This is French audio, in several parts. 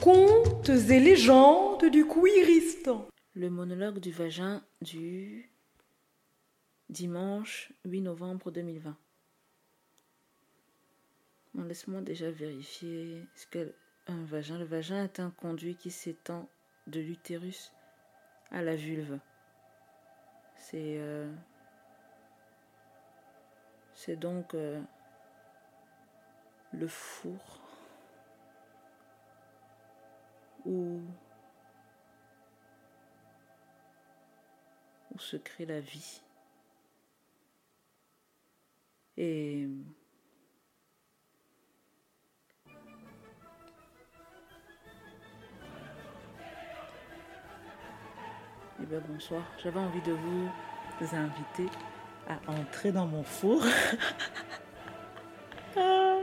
Contes et légendes du Kouiristan. Le monologue du vagin du dimanche 8 novembre 2020. Laisse-moi déjà vérifier ce qu'est un vagin. Le vagin est un conduit qui s'étend de l'utérus à la vulve. C'est euh, c'est donc euh, le four où, où se crée la vie. Et Eh bien, bonsoir. J'avais envie de vous inviter à entrer dans mon four. Ah.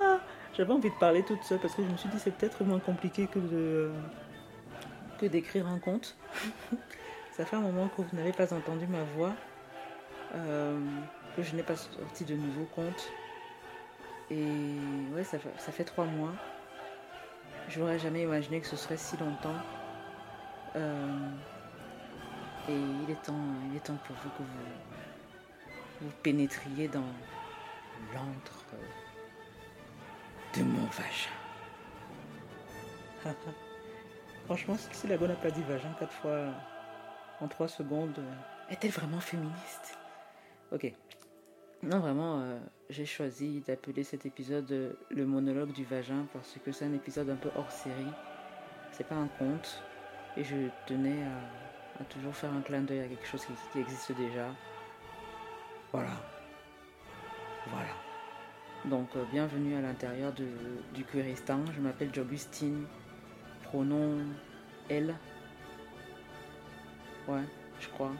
Ah. J'avais envie de parler toute seule parce que je me suis dit c'est peut-être moins compliqué que d'écrire un conte. Ça fait un moment que vous n'avez pas entendu ma voix, euh, que je n'ai pas sorti de nouveaux contes. Et ouais, ça fait, ça fait trois mois. Je n'aurais jamais imaginé que ce serait si longtemps. Euh, et il est temps, il est temps pour vous que vous, vous pénétriez dans l'antre de mon vagin. Franchement, si la n'a pas dit vagin quatre fois en trois secondes, est-elle vraiment féministe? Ok. Non, vraiment, euh, j'ai choisi d'appeler cet épisode le monologue du vagin parce que c'est un épisode un peu hors série. C'est pas un conte. Et je tenais à, toujours faire un clin d'œil à quelque chose qui, existe déjà. Voilà. Voilà. Donc, euh, bienvenue à l'intérieur du Curistan. Je m'appelle Jobustine. Pronom elle. Ouais, je crois.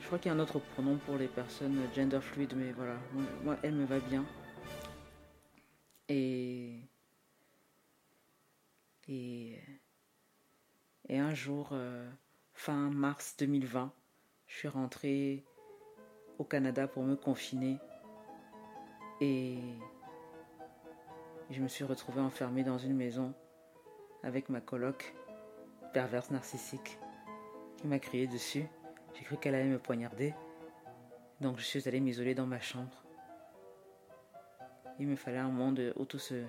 Je crois qu'il y a un autre pronom pour les personnes gender fluid, mais voilà. Moi, elle me va bien. Et. Et. Et un jour, euh, fin mars 2020, je suis rentrée au Canada pour me confiner. Et je me suis retrouvée enfermée dans une maison avec ma coloc, perverse narcissique, qui m'a crié dessus. J'ai cru qu'elle allait me poignarder. Donc je suis allée m'isoler dans ma chambre. Il me fallait un monde où tout se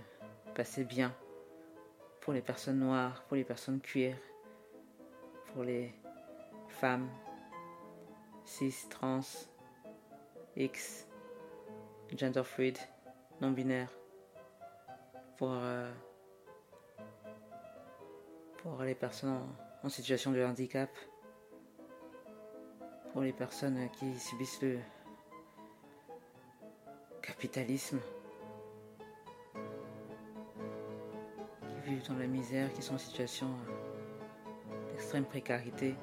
passait bien. Pour les personnes noires, pour les personnes cuir, pour les femmes cis, trans, X, gender fluid, non binaire, pour, euh, pour les personnes en, situation de handicap, pour les personnes qui subissent le capitalisme, qui vivent dans la misère, qui sont en situation extrême précarité,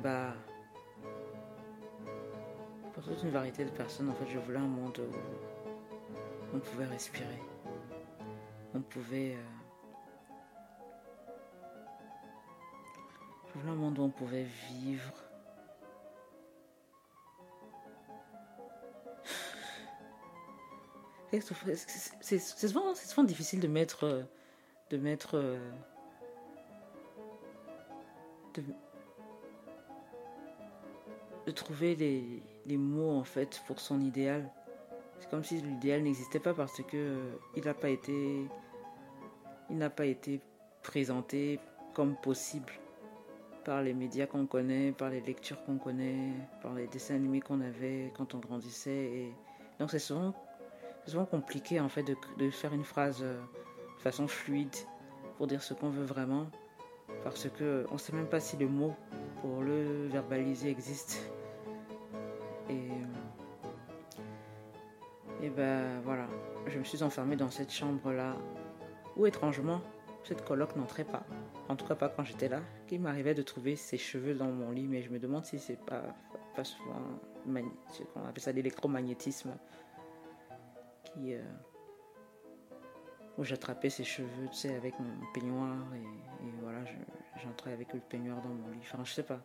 bah, pour toute une variété de personnes, en fait, je voulais un monde où on pouvait respirer, on pouvait. Euh, je voulais un monde où on pouvait vivre. C'est souvent, souvent, difficile de mettre, de mettre de, trouver les, mots en fait pour son idéal. C'est comme si l'idéal n'existait pas parce que euh, il n'a pas été il n'a pas été présenté comme possible par les médias qu'on connaît, par les lectures qu'on connaît, par les dessins animés qu'on avait quand on grandissait. Donc c'est souvent, souvent compliqué en fait de, de faire une phrase euh, de façon fluide pour dire ce qu'on veut vraiment parce que on sait même pas si le mot pour le verbaliser existe. Et, et ben voilà, je me suis enfermée dans cette chambre-là où étrangement cette coloc n'entrait pas. En tout cas pas quand j'étais là. Qu'il m'arrivait de trouver ses cheveux dans mon lit, mais je me demande si c'est pas, pas souvent, on appelle ça l'électromagnétisme, qui, euh, où j'attrapais ses cheveux, tu sais, avec mon peignoir et, voilà, j'entrais avec le peignoir dans mon lit. Enfin, je sais pas.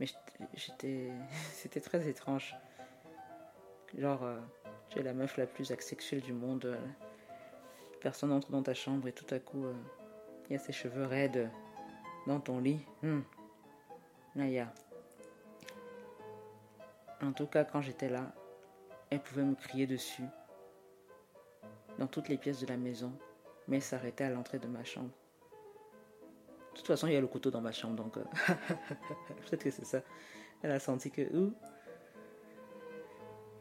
Mais j'étais. C'était très étrange. Genre, euh, tu es la meuf la plus asexuelle du monde. euh, personne entre dans ta chambre et tout à coup, euh, il y a ses cheveux raides dans ton lit. Hmm. Là, il y a. En tout cas, quand j'étais là, elle pouvait me crier dessus dans toutes les pièces de la maison, mais s'arrêtait à l'entrée de ma chambre. De toute façon, il y a le couteau dans ma chambre, donc euh, peut-être que c'est ça. Elle a senti que, une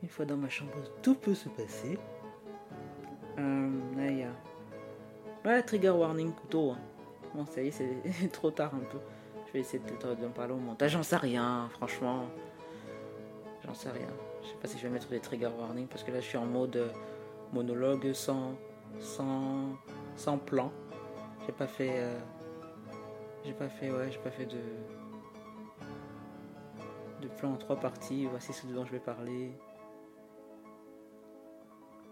fois dans ma chambre, tout peut se passer. Euh, là, il y a. Ouais, trigger warning couteau. hein. Bon, ça y est, c'est trop tard un peu. Je vais essayer peut-être d'en parler au montage. J'en sais rien, franchement. J'en sais rien. Je sais pas si je vais mettre des trigger warning parce que là, je suis en mode euh, monologue sans, sans, sans plan. J'ai pas fait. euh, j'ai pas fait, ouais, j'ai pas fait de. de plan en trois parties. Voici ce dont je vais parler.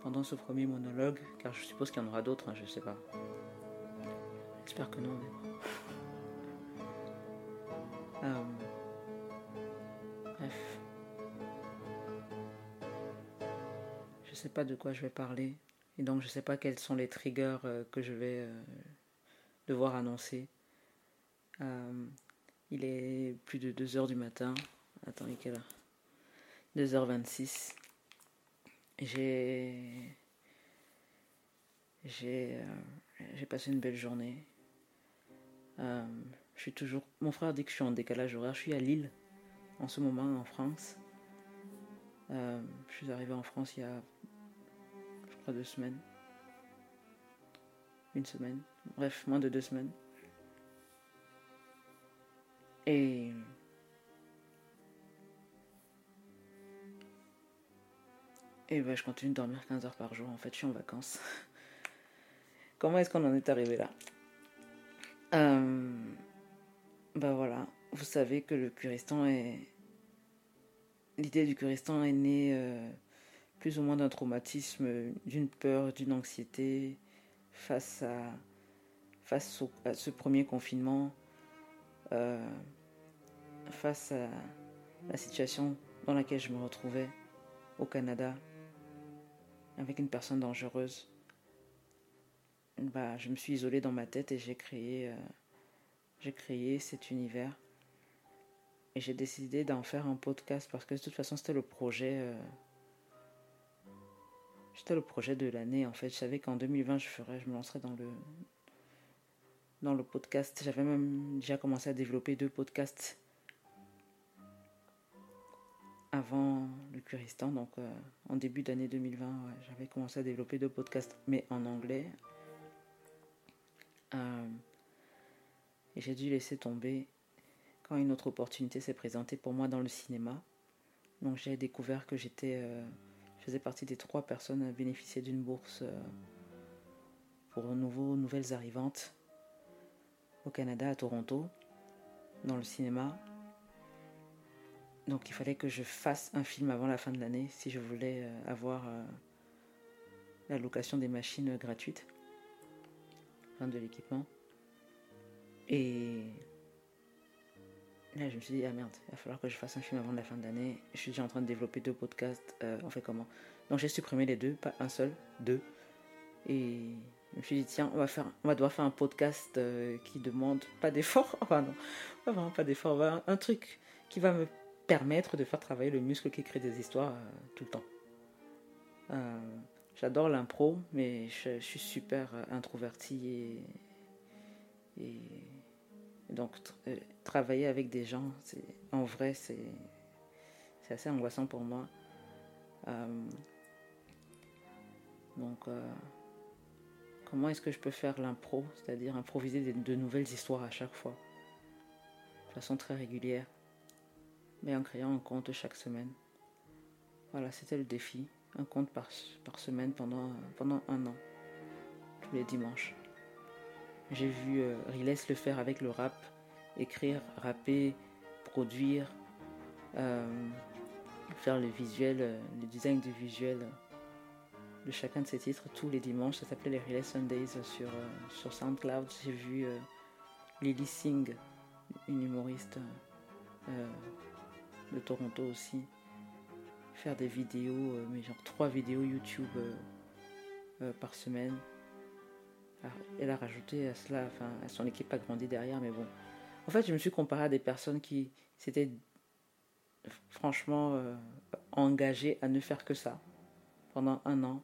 Pendant ce premier monologue, car je suppose qu'il y en aura d'autres, hein, je sais pas. J'espère que non. Euh, Bref. Je sais pas de quoi je vais parler. Et donc je sais pas quels sont les triggers euh, que je vais euh, devoir annoncer. Euh, il est plus de 2h du matin. Attendez, quelle heure? 2h26. J'ai. J'ai. euh, j'ai passé une belle journée. Euh, je suis toujours. Mon frère dit que je suis en décalage horaire. Je suis à Lille en ce moment en France. Je suis arrivé en France il y a. Je crois deux semaines. Une semaine. Bref, moins de deux semaines. Et. Et ben, je continue de dormir 15 heures par jour. En fait, je suis en vacances. Comment est-ce qu'on en est arrivé là? Euh... Ben voilà. Vous savez que le Curistan est. L'idée du Curistan est née euh, plus ou moins d'un traumatisme, d'une peur, d'une anxiété face à, face à ce premier confinement, euh, face à la situation dans laquelle je me retrouvais au Canada avec une personne dangereuse. Bah, je me suis isolée dans ma tête et j'ai créé, euh, j'ai créé cet univers. Et j'ai décidé d'en faire un podcast parce que de toute façon c'était le projet. euh, c'était le projet de l'année en fait. Je savais qu'en 2020 je je me lancerais dans le dans le podcast. J'avais même déjà commencé à développer deux podcasts avant le Curistan, donc euh, en début d'année 2020, ouais, j'avais commencé à développer deux podcasts, mais en anglais. Euh, et j'ai dû laisser tomber quand une autre opportunité s'est présentée pour moi dans le cinéma. Donc j'ai découvert que j'étais, euh, je faisais partie des trois personnes à bénéficier d'une bourse pour nouveaux, nouvelles arrivantes au Canada, à Toronto, dans le cinéma. Donc il fallait que je fasse un film avant la fin de l'année si je voulais euh, avoir euh, la location des machines gratuites, enfin de l'équipement. Et là je me suis dit, ah merde, il va falloir que je fasse un film avant la fin de l'année. Je suis déjà en train de développer deux podcasts, euh, on fait comment? Donc j'ai supprimé les deux, pas un seul, deux. Et je me suis dit, tiens, on va, faire, on va devoir faire un podcast euh, qui demande pas d'effort. Enfin non, pas vraiment pas d'effort, un, truc qui va me permettre de faire travailler le muscle qui crée des histoires euh, tout le temps. Euh, J'adore l'impro, mais je, suis super euh, introverti et, donc tr- travailler avec des gens, en vrai c'est assez angoissant pour moi. Donc comment est-ce que je peux faire l'impro, c'est-à-dire improviser de nouvelles histoires à chaque fois, de façon très régulière mais en créant un compte chaque semaine. Voilà, c'était le défi. Un compte par, semaine pendant, un an, tous les dimanches. J'ai vu euh, le faire avec le rap, écrire, rapper, produire, euh, faire le visuel, euh, le design du visuel de chacun de ses titres tous les dimanches. Ça s'appelait les Riles Sundays sur, euh, sur SoundCloud. J'ai vu euh, Lily Singh, une humoriste euh, de Toronto aussi. Faire des vidéos, mais genre trois vidéos YouTube par semaine. Elle a rajouté à cela, enfin, son équipe a grandi derrière, mais bon. En fait, je me suis comparé à des personnes qui s'étaient franchement engagées à ne faire que ça pendant un an.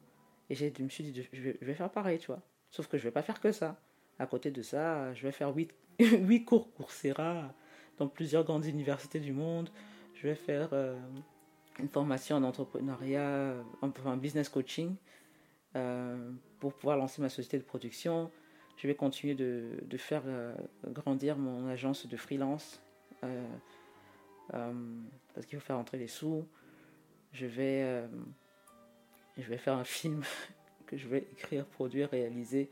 Et je me suis dit, je vais, faire pareil, tu vois. Sauf que je vais pas faire que ça. À côté de ça, je vais faire 8, 8 cours Coursera dans plusieurs grandes universités du monde. Je vais faire euh, une formation en entrepreneuriat, en, business coaching, euh, pour pouvoir lancer ma société de production. Je vais continuer de, de faire euh, grandir mon agence de freelance parce qu'il faut faire entrer les sous. Je vais je vais faire un film que je vais écrire, produire, réaliser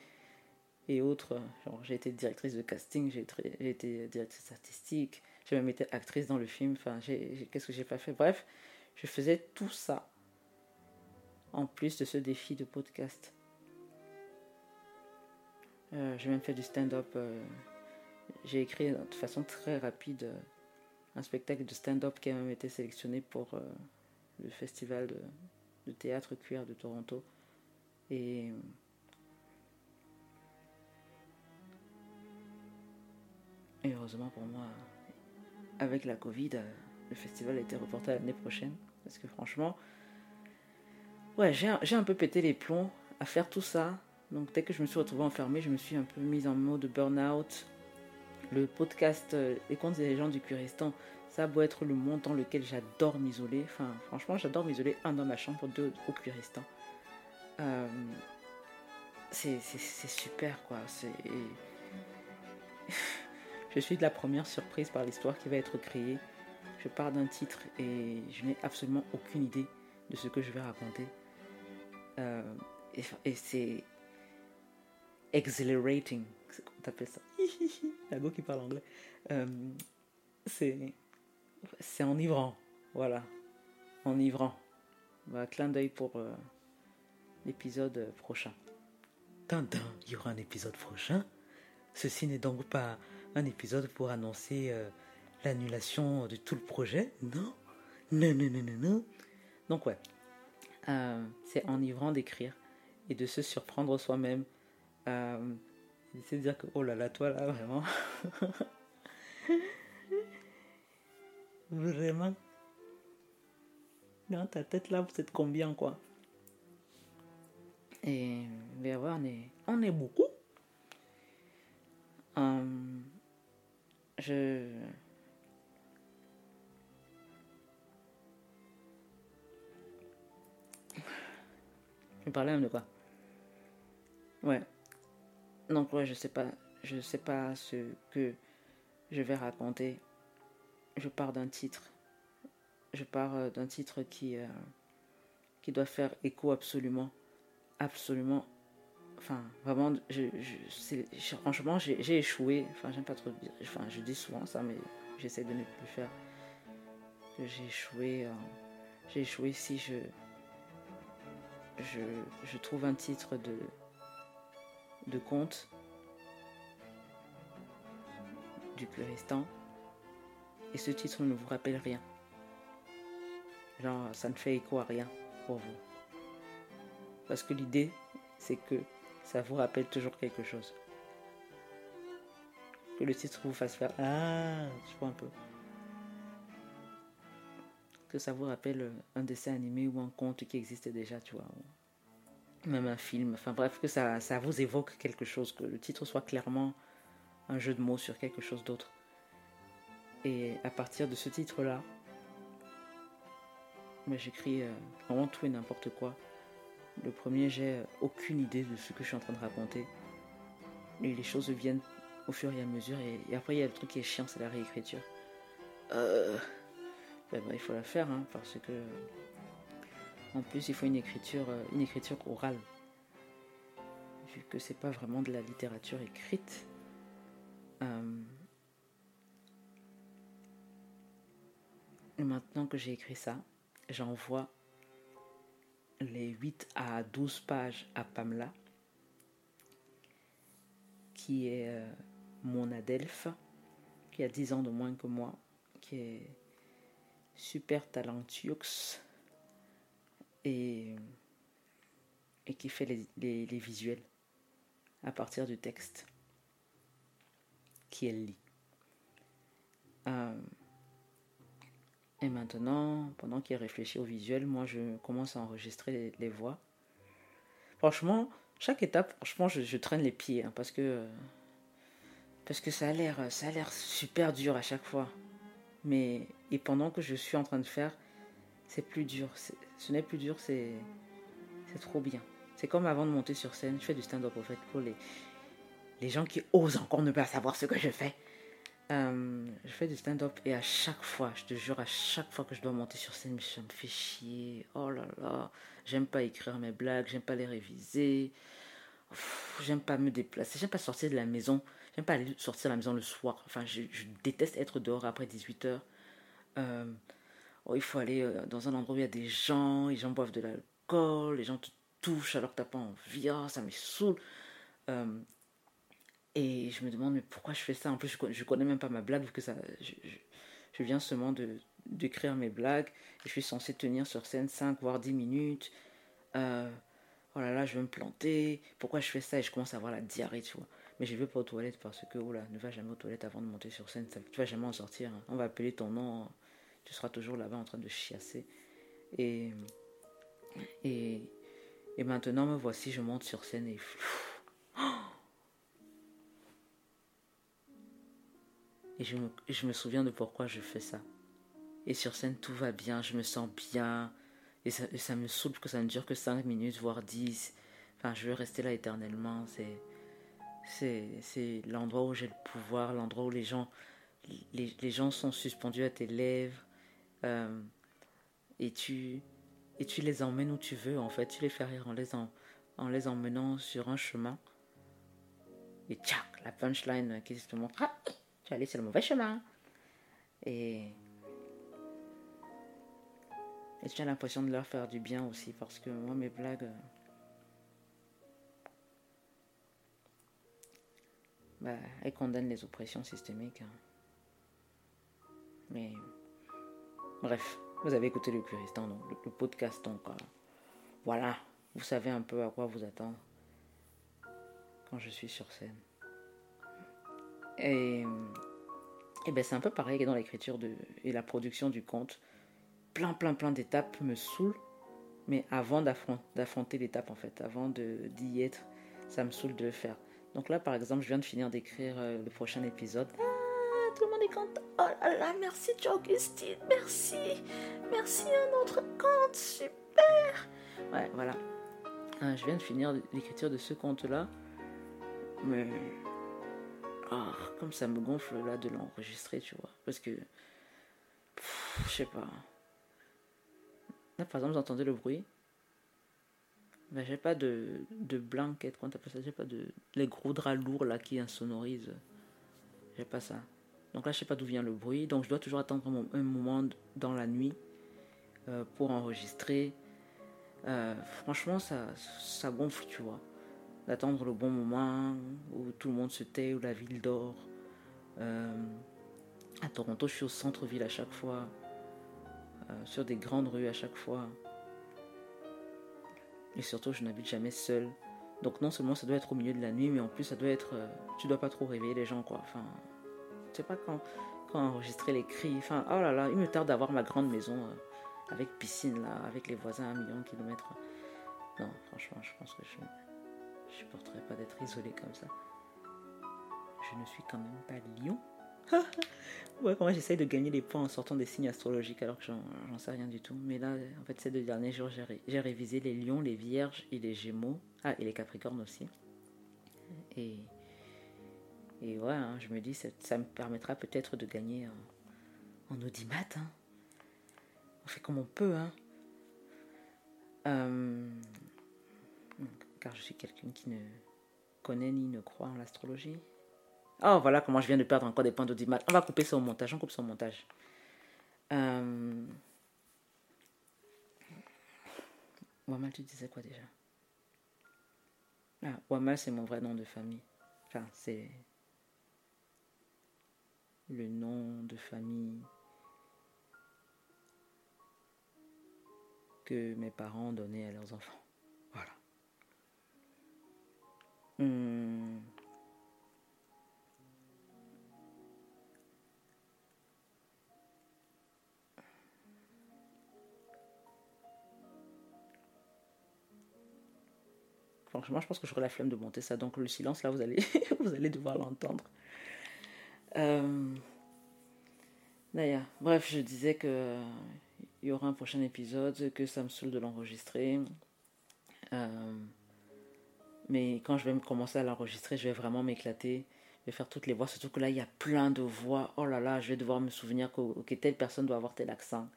et autres. j'ai été directrice de casting, j'ai été directrice artistique, j'ai même été actrice dans le film. Enfin, qu'est-ce que j'ai pas fait? Bref, je faisais tout ça en plus de ce défi de podcast. Euh, j'ai même fait du stand-up. Euh, j'ai écrit de façon très rapide euh, un spectacle de stand-up qui a même été sélectionné pour le festival de, théâtre cuir de Toronto. Et heureusement pour moi, avec la Covid, le festival a été reporté l'année prochaine. Parce que franchement, ouais, j'ai un peu pété les plombs à faire tout ça. Donc dès que je me suis retrouvée enfermée, je me suis un peu mise en mode burn-out. Le podcast euh, Les contes des légendes du Curistan, ça a être le monde dans lequel j'adore m'isoler. Enfin, franchement, j'adore m'isoler un dans ma chambre, deux au Curistan. Euh, c'est super, quoi. je suis de la première surprise par l'histoire qui va être créée. Je pars d'un titre et je n'ai absolument aucune idée de ce que je vais raconter. Euh, et, c'est exhilarating, on appelle ça? La go qui parle anglais. Euh, c'est c'est enivrant. Voilà. Enivrant. Bah, clin d'œil pour euh, l'épisode prochain. Tintin, il y aura un épisode prochain. Ceci n'est donc pas un épisode pour annoncer euh, l'annulation de tout le projet. Non? Non, non, non, non, non. Donc ouais. Euh, c'est enivrant d'écrire et de se surprendre soi-même. Euh, de dire que, oh là là, toi là, vraiment. Vraiment Dans ta tête là, vous êtes combien quoi? Et ben on est, on est beaucoup. Hum, je. Je parlais même de quoi? Ouais. Donc ouais, je sais pas, je sais pas ce que je vais raconter je pars d'un titre. Je pars euh, d'un titre qui, euh, qui doit faire écho absolument. Absolument. Enfin, vraiment, franchement, j'ai échoué. Enfin, j'aime pas trop dire. Enfin, je dis souvent ça, mais j'essaie de ne plus faire. J'ai échoué. Euh, j'ai échoué si je, je, trouve un titre de, de conte du Curistan et ce titre ne vous rappelle rien. Genre, ça ne fait écho à rien pour vous. Parce que l'idée, c'est que ça vous rappelle toujours quelque chose. Que le titre vous fasse faire Ah, je vois un peu. Que ça vous rappelle un dessin animé ou un conte qui existait déjà, tu vois. Même un film. Enfin bref, que ça, ça vous évoque quelque chose. Que le titre soit clairement un jeu de mots sur quelque chose d'autre. Et à partir de ce titre-là, j'écris euh, vraiment tout et n'importe quoi. Le premier, j'ai euh, aucune idée de ce que je suis en train de raconter. Et les choses viennent au fur et à mesure. Et, après, il y a le truc qui est chiant, c'est la réécriture. Euh, ben, il faut la faire, hein, parce que. En plus, il faut une écriture, une écriture orale. Vu que c'est pas vraiment de la littérature écrite. Maintenant que j'ai écrit ça, j'envoie les 8 à 12 pages à Pamela, qui est euh, mon Adelph, qui a 10 ans de moins que moi, qui est super talentueux et, qui fait les, visuels à partir du texte qui elle lit. Euh, et maintenant, pendant qu'il réfléchit au visuel, moi je commence à enregistrer les, voix. Franchement, chaque étape, franchement, je, traîne les pieds hein, parce que parce que ça a l'air ça a l'air super dur à chaque fois. Mais et pendant que je suis en train de faire, c'est plus dur. Ce n'est plus dur, c'est c'est trop bien. C'est comme avant de monter sur scène, je fais du stand-up au fait pour les les gens qui osent encore ne pas savoir ce que je fais. Euh, je fais du stand-up et à chaque fois, je te jure, à chaque fois que je dois monter sur scène, ça me fait chier. Oh là là, j'aime pas écrire mes blagues, j'aime pas les réviser, j'aime pas me déplacer, j'aime pas sortir de la maison, j'aime pas aller sortir de la maison le soir. Enfin, je, déteste être dehors après 18h. Euh, oh, il faut aller euh, dans un endroit où il y a des gens, les gens boivent de l'alcool, les gens te touchent alors que t'as pas envie, oh, ça me saoule. Et je me demande, mais pourquoi je fais ça? En plus, je ne connais même pas ma blague, vu que ça, je, viens seulement d'écrire mes blagues. Je suis censé tenir sur scène 5 voire 10 minutes. Euh, oh là là, je vais me planter. Pourquoi je fais ça? Et je commence à avoir la diarrhée, tu vois. Mais je ne vais pas aux toilettes parce que, oh là, ne va jamais aux toilettes avant de monter sur scène. Tu vas jamais en sortir. Hein. On va appeler ton nom. Tu seras toujours là-bas en train de chiasser. Et, et, et maintenant, me voici, je monte sur scène et... Et je me, souviens de pourquoi je fais ça. Et sur scène, tout va bien, je me sens bien. Et ça, me saoule que ça ne dure que 5 minutes, voire 10. Enfin, je veux rester là éternellement. C'est, l'endroit où j'ai le pouvoir, l'endroit où les gens, les, gens sont suspendus à tes lèvres. Euh, et, tu, les emmènes où tu veux, en fait. Tu les fais rire en les, en, en les emmenant sur un chemin. Et tchac, la punchline qui se montre. Ah, tu allé sur le mauvais chemin. Et, et tu as l'impression de leur faire du bien aussi parce que moi, mes blagues. Euh, bah, elles condamnent les oppressions systémiques. Hein. Mais. Bref, vous avez écouté le Curistan, donc, le, podcast, donc. Euh, voilà, vous savez un peu à quoi vous attendre quand je suis sur scène. Et, ben c'est un peu pareil dans l'écriture et la production du conte. Plein, plein, plein d'étapes me saoulent. Mais avant d'affronter l'étape, en fait, avant d'y être, ça me saoule de le faire. Donc là, par exemple, je viens de finir d'écrire euh, le prochain épisode. Ah, tout le monde est content. Oh là là, merci Augustine, merci. Merci un autre conte, super. Ouais, voilà. Euh, je viens de finir l'écriture de ce conte-là. Mais ah, comme ça me gonfle là de l'enregistrer, tu vois. Parce que, je sais pas. Là, par exemple, vous entendez le bruit. Ben, j'ai pas de, de blanquette, comment t'appelles ça? J'ai pas de. Les gros draps lourds là qui insonorisent. J'ai pas ça. Donc là, je sais pas d'où vient le bruit. Donc je dois toujours attendre un moment dans la nuit euh, pour enregistrer. Euh, franchement, ça, ça gonfle, tu vois d'attendre le bon moment où tout le monde se tait, où la ville dort. Euh, à Toronto, je suis au centre-ville à chaque fois, euh, sur des grandes rues à chaque fois. Et surtout, je n'habite jamais seul. Donc non seulement ça doit être au milieu de la nuit, mais en plus ça doit être... Euh, tu dois pas trop réveiller les gens, quoi. Enfin, je sais pas quand, quand enregistrer les cris. Enfin, oh là là, il me tarde d'avoir ma grande maison avec piscine, là, avec les voisins à un million de kilomètres. Non, franchement, je pense que je... Je supporterais pas d'être isolée comme ça. Je ne suis quand même pas lion. ouais, moi j'essaye de gagner des points en sortant des signes astrologiques alors que j'en sais rien du tout. Mais là, en fait, ces deux derniers jours, j'ai révisé les lions, les vierges et les gémeaux. Ah, et les capricornes aussi. Et, et ouais, hein, je me dis, ça, ça me permettra peut-être de gagner en, en audimat. Hein. On fait comme on peut. Hein. Euh, car je suis quelqu'un qui ne connaît ni ne croit en l'astrologie. Oh, voilà comment je viens de perdre encore des points d'audimat. On va couper ça au montage, on coupe au montage. Euh... Wamal, tu disais quoi déjà? Ah, Wamal, c'est mon vrai nom de famille. Enfin, c'est le nom de famille que mes parents donnaient à leurs enfants. Hmm. Franchement, je pense que j'aurai la flemme de monter ça. Donc le silence, là, vous allez, vous allez devoir l'entendre. Euh, d'ailleurs, bref, je disais que il y aura un prochain épisode, que ça me saoule de l'enregistrer. Euh, mais quand je vais commencer à l'enregistrer, je vais vraiment m'éclater. Je vais faire toutes les voix, surtout que là, il y a plein de voix. Oh là là, je vais devoir me souvenir que, telle personne doit avoir tel accent.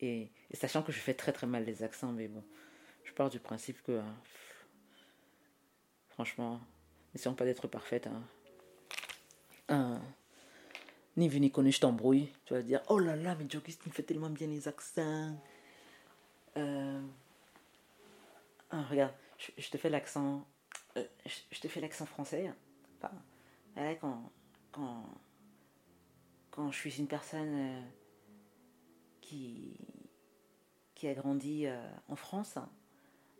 Et, sachant que je fais très très mal les accents, mais bon, je pars du principe que, hein, franchement, n'essayons pas d'être parfaite. Hein ni vu ni connu, je t'embrouille. Tu vas dire, oh là là, mais Jokis, tu me fais tellement bien les accents. Euh, ah, regarde, je, te fais l'accent. Euh, je, te fais l'accent français. Enfin, quand, quand, quand je suis une personne euh, qui, qui a grandi en France,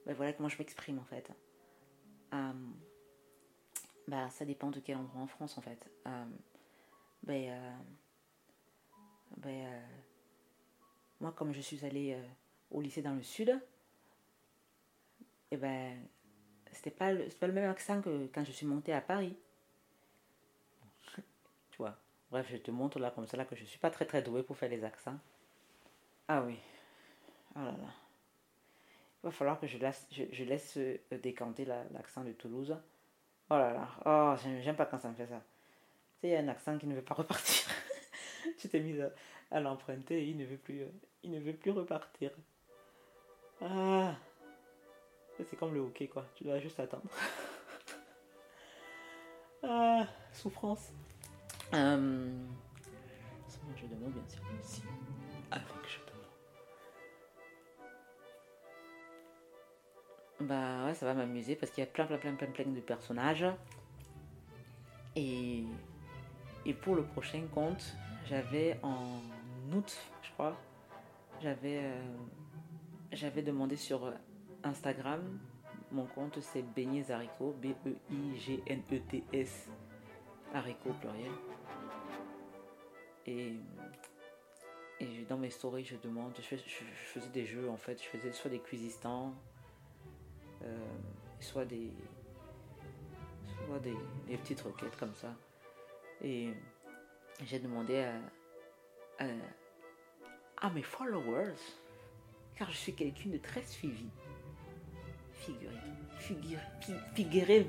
ben voilà comment je m'exprime en fait. bah, ça dépend de quel endroit en France en fait ben, euh, ben euh, moi, comme je suis allée euh, au lycée dans le sud, et eh ben, c'était pas, pas le même accent que quand je suis montée à Paris. tu vois. Bref, je te montre là comme ça là que je suis pas très très douée pour faire les accents. Ah oui. Oh là là. Il va falloir que je laisse, je, laisse décanter l'accent de Toulouse. Oh là là. Oh, j'aime pas quand ça me fait ça il y a un accent qui ne veut pas repartir. tu t'es mis à, l'emprunter et il ne veut plus, euh, il ne veut plus repartir. Ah, c'est comme le hockey quoi. Tu dois juste attendre. ah, souffrance. Euh, bien sûr je Bah ouais, ça va m'amuser parce qu'il y a plein, plein, plein, plein, plein de personnages. Et et pour le prochain compte, j'avais en août, je crois, j'avais euh, j'avais demandé sur Instagram. Mon compte c'est Beignets Haricot, B-E-I-G-N-E-T-S, haricot pluriel. Et, et dans mes stories, je demande, je, faisais des jeux en fait, je faisais soit des cuisistants, euh, soit des soit des, petites requêtes comme ça. Et j'ai demandé à, à, mes followers, car je suis quelqu'un de très suivi. Figurez, figurez,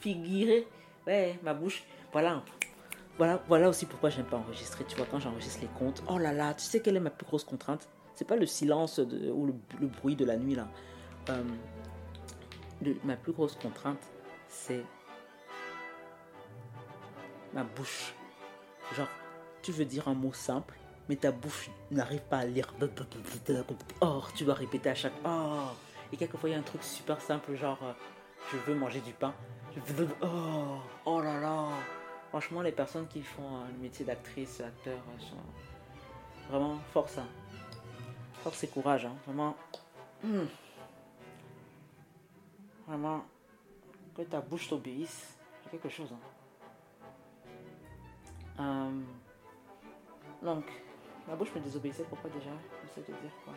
figurez, ouais, ma bouche, voilà. Voilà, voilà aussi pourquoi j'aime pas enregistrer. Tu vois, quand j'enregistre les comptes, oh là là, tu sais quelle est ma plus grosse contrainte? C'est pas le silence ou le, bruit de la nuit là. Euh, ma plus grosse contrainte, c'est ma bouche. Genre, tu veux dire un mot simple, mais ta bouche n'arrive pas à lire. Oh, tu dois répéter à chaque. Oh. Et quelquefois, il y a un truc super simple, genre, euh, je veux manger du pain. Oh, oh là là. Franchement, les personnes qui font euh, le métier d'actrice, acteur, euh, sont vraiment force. Hein. Force et courage. Hein. Vraiment. Hmm. Vraiment. Que ta bouche t'obéisse. C'est quelque chose. Hein. Donc, ma bouche me désobéissait. Pourquoi déjà? Je sais te dire quoi?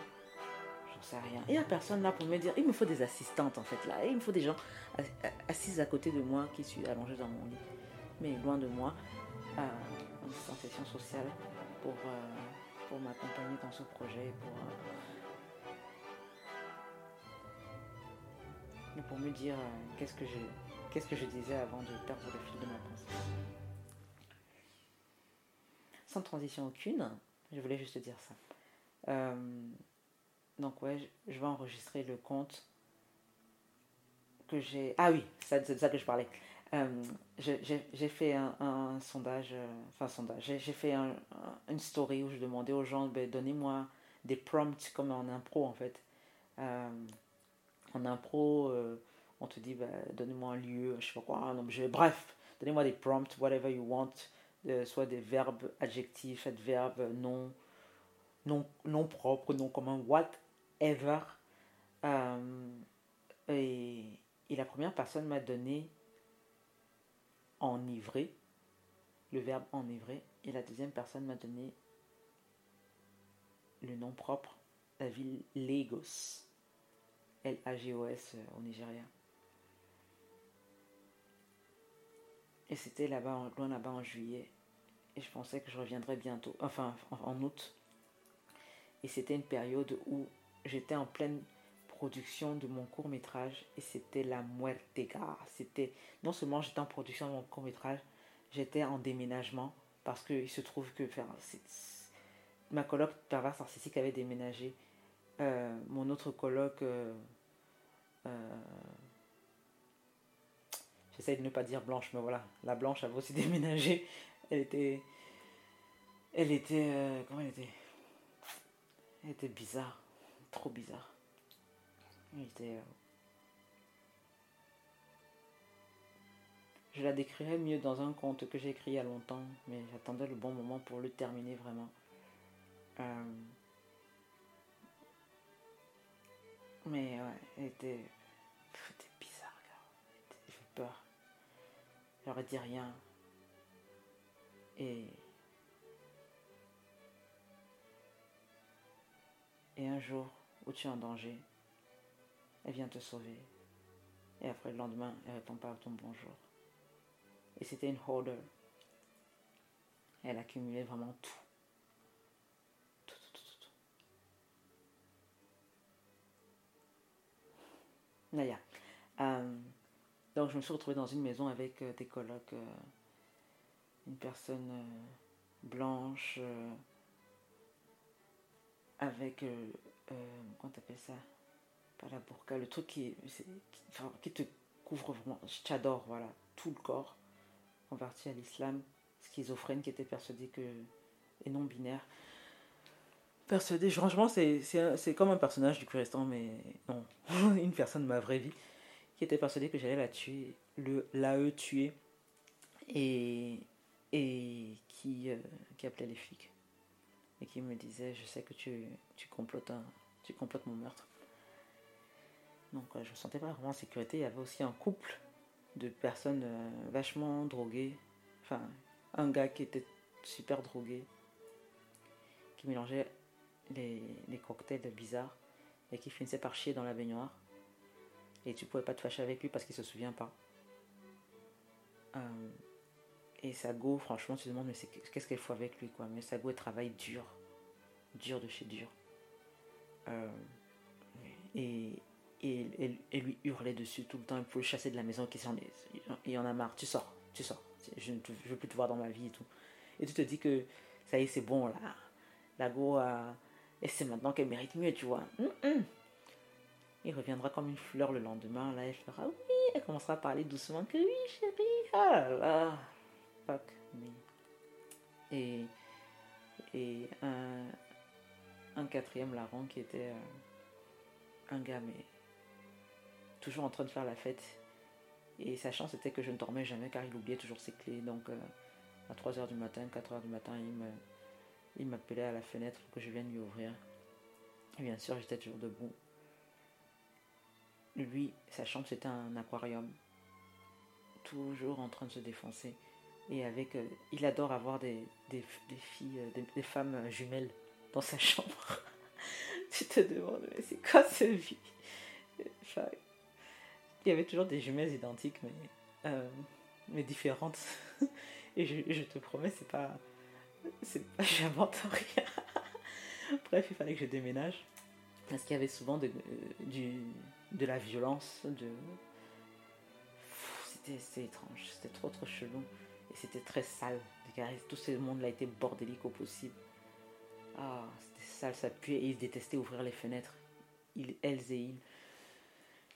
Rien. Il n'y a personne là pour me dire. Il me faut des assistantes en fait là. il me faut des gens assis à côté de moi qui suis allongée dans mon lit. Mais loin de moi. Euh, en distanciation sociale pour, euh, pour m'accompagner dans ce projet. Pour, pour me dire qu'est-ce que je qu'est-ce que je disais avant de perdre le fil de ma pensée sans transition aucune. Je voulais juste dire ça. Euh, donc ouais, je, vais enregistrer le compte que j'ai... Ah oui, c'est de ça que je parlais. Euh, j'ai fait un, sondage, euh, enfin sondage, j'ai fait une story où je demandais aux gens, ben, donnez-moi des prompts comme en impro en fait. en impro, on te dit, ben, donnez-moi un lieu, je sais pas quoi, non, je, bref, donnez-moi des prompts, whatever you want, euh, soit des verbes adjectifs, adverbes, non, non, non propres, non communs, whatever. Euh, et, la première personne m'a donné enivré, le verbe enivrer, et la deuxième personne m'a donné le nom propre, la ville Lagos, L-A-G-O-S au Nigeria. Et c'était là-bas, loin là-bas en juillet. Et je pensais que je reviendrais bientôt, enfin en août. Et c'était une période où j'étais en pleine production de mon court métrage et c'était la muertega. C'était non seulement j'étais en production de mon court métrage, j'étais en déménagement parce qu'il se trouve que ma coloc perverse narcissique avait déménagé. Euh, mon autre coloc euh, euh, J'essaie de ne pas dire blanche, mais voilà, la blanche avait aussi déménagé. Elle était. Elle était. Comment elle était? Elle était bizarre. Trop bizarre. Euh, je la décrirais mieux dans un conte que j'ai écrit il y a longtemps, mais j'attendais le bon moment pour le terminer vraiment. Euh, mais ouais, elle était. était bizarre, J'ai peur. J'aurais dit rien. Et. Et un jour où tu es en danger, elle vient te sauver. Et après le lendemain, elle répond pas à ton bonjour. Et c'était une holder. Elle accumulait vraiment tout. Tout, tout, tout, tout. Naya. Euh, donc je me suis retrouvée dans une maison avec euh, des colocs, euh, une personne blanche, avec, comment t'appelles ça? Pas la burqa, le truc qui, qui, te couvre vraiment, j'adore, voilà, tout le corps, converti à l'islam, schizophrène qui était persuadé que, et non binaire. Persuadé, franchement, c'est comme un personnage du Kuristan, mais non, une personne de ma vraie vie qui était persuadé que j'allais la tuer, le, la e tuer, et, et qui, euh, qui appelait les flics. Et qui me disait, je sais que tu, tu, complotes, tu complotes mon meurtre. Donc je me sentais pas vraiment en sécurité. Il y avait aussi un couple de personnes euh, vachement droguées. Enfin, un gars qui était super drogué, qui mélangeait les, les cocktails bizarres et qui finissait par chier dans la baignoire et tu pouvais pas te fâcher avec lui parce qu'il se souvient pas. Euh, et Sago, franchement, tu te demandes, mais qu'est-ce qu'elle faut avec lui, quoi. Mais Sago, elle travaille dur. Dur de chez dur. Euh, et, et, lui hurlait dessus tout le temps. Il faut le chasser de la maison. Il en a marre. Tu sors, tu sors. Je ne veux plus te voir dans ma vie et tout. Et tu te dis que ça y est, c'est bon, là. La go, et c'est maintenant qu'elle mérite mieux, tu vois. Hum, hum. Il reviendra comme une fleur le lendemain. Là, elle fera oui. Elle commencera à parler doucement que oui, chérie. Ah là Me. Et, et un, un quatrième larron qui était euh, un gars, mais toujours en train de faire la fête. Et sa chance était que je ne dormais jamais car il oubliait toujours ses clés. Donc euh, à 3h du matin, 4h du matin, il me il m'appelait à la fenêtre pour que je vienne lui ouvrir. Et bien sûr, j'étais toujours debout lui, sa chambre, c'était un aquarium. Toujours en train de se défoncer. Et avec. Euh, il adore avoir des, filles, euh, des, femmes jumelles dans sa chambre. tu te demandes, mais c'est quoi ce vie? Il y avait toujours des jumelles identiques, mais, euh, mais différentes. Et je, te promets, c'est pas. J'invente rien. Bref, il fallait que je déménage. Parce qu'il y avait souvent de, la violence. C'était étrange, c'était trop trop chelou. C'était très sale. Tout ce monde-là était bordélique au possible. Ah, c'était sale, ça puait. Ils détestaient ouvrir les fenêtres. Ils, elles et ils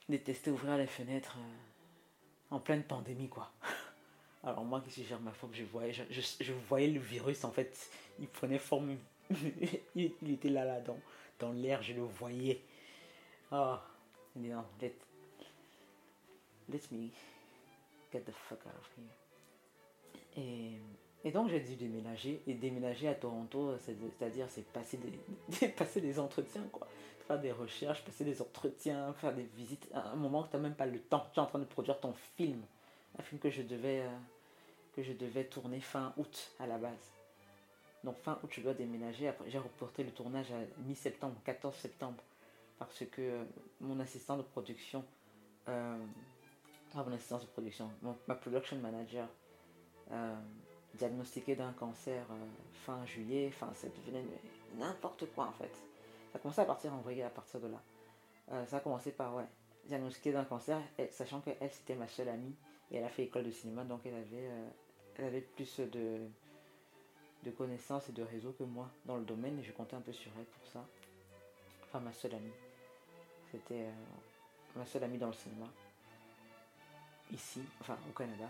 détestaient ouvrir les fenêtres euh, en pleine pandémie, quoi. Alors moi qui suis germaphobe, je voyais, je, je, voyais le virus, en fait, il prenait forme, il, était là, là, dans, dans l'air, je le voyais. Ah, non, let, let me get the fuck out of here. Et donc j'ai dû déménager. Et déménager à Toronto, c'est-à-dire c'est passer des, passer des entretiens, quoi. Faire des recherches, passer des entretiens, faire des visites. À un moment où tu n'as même pas le temps. Tu es en train de produire ton film. Un film que je devais, euh, que je devais tourner fin août à la base. Donc fin août, je dois déménager. J'ai reporté le tournage à mi-septembre, 14 septembre. Parce que euh, mon assistant de production, euh, mon assistant de production, ma production manager, euh, diagnostiqué d'un cancer euh, fin juillet, enfin ça devenait n'importe quoi en fait. Ça a commencé à partir en vrille à partir de là. Euh, ça a commencé par ouais, diagnostiqué d'un cancer, sachant qu'elle c'était ma seule amie et elle a fait école de cinéma donc elle avait, euh, elle avait plus de, de connaissances et de réseaux que moi dans le domaine et je comptais un peu sur elle pour ça. Enfin ma seule amie. C'était ma seule amie dans le cinéma. Ici, enfin au Canada.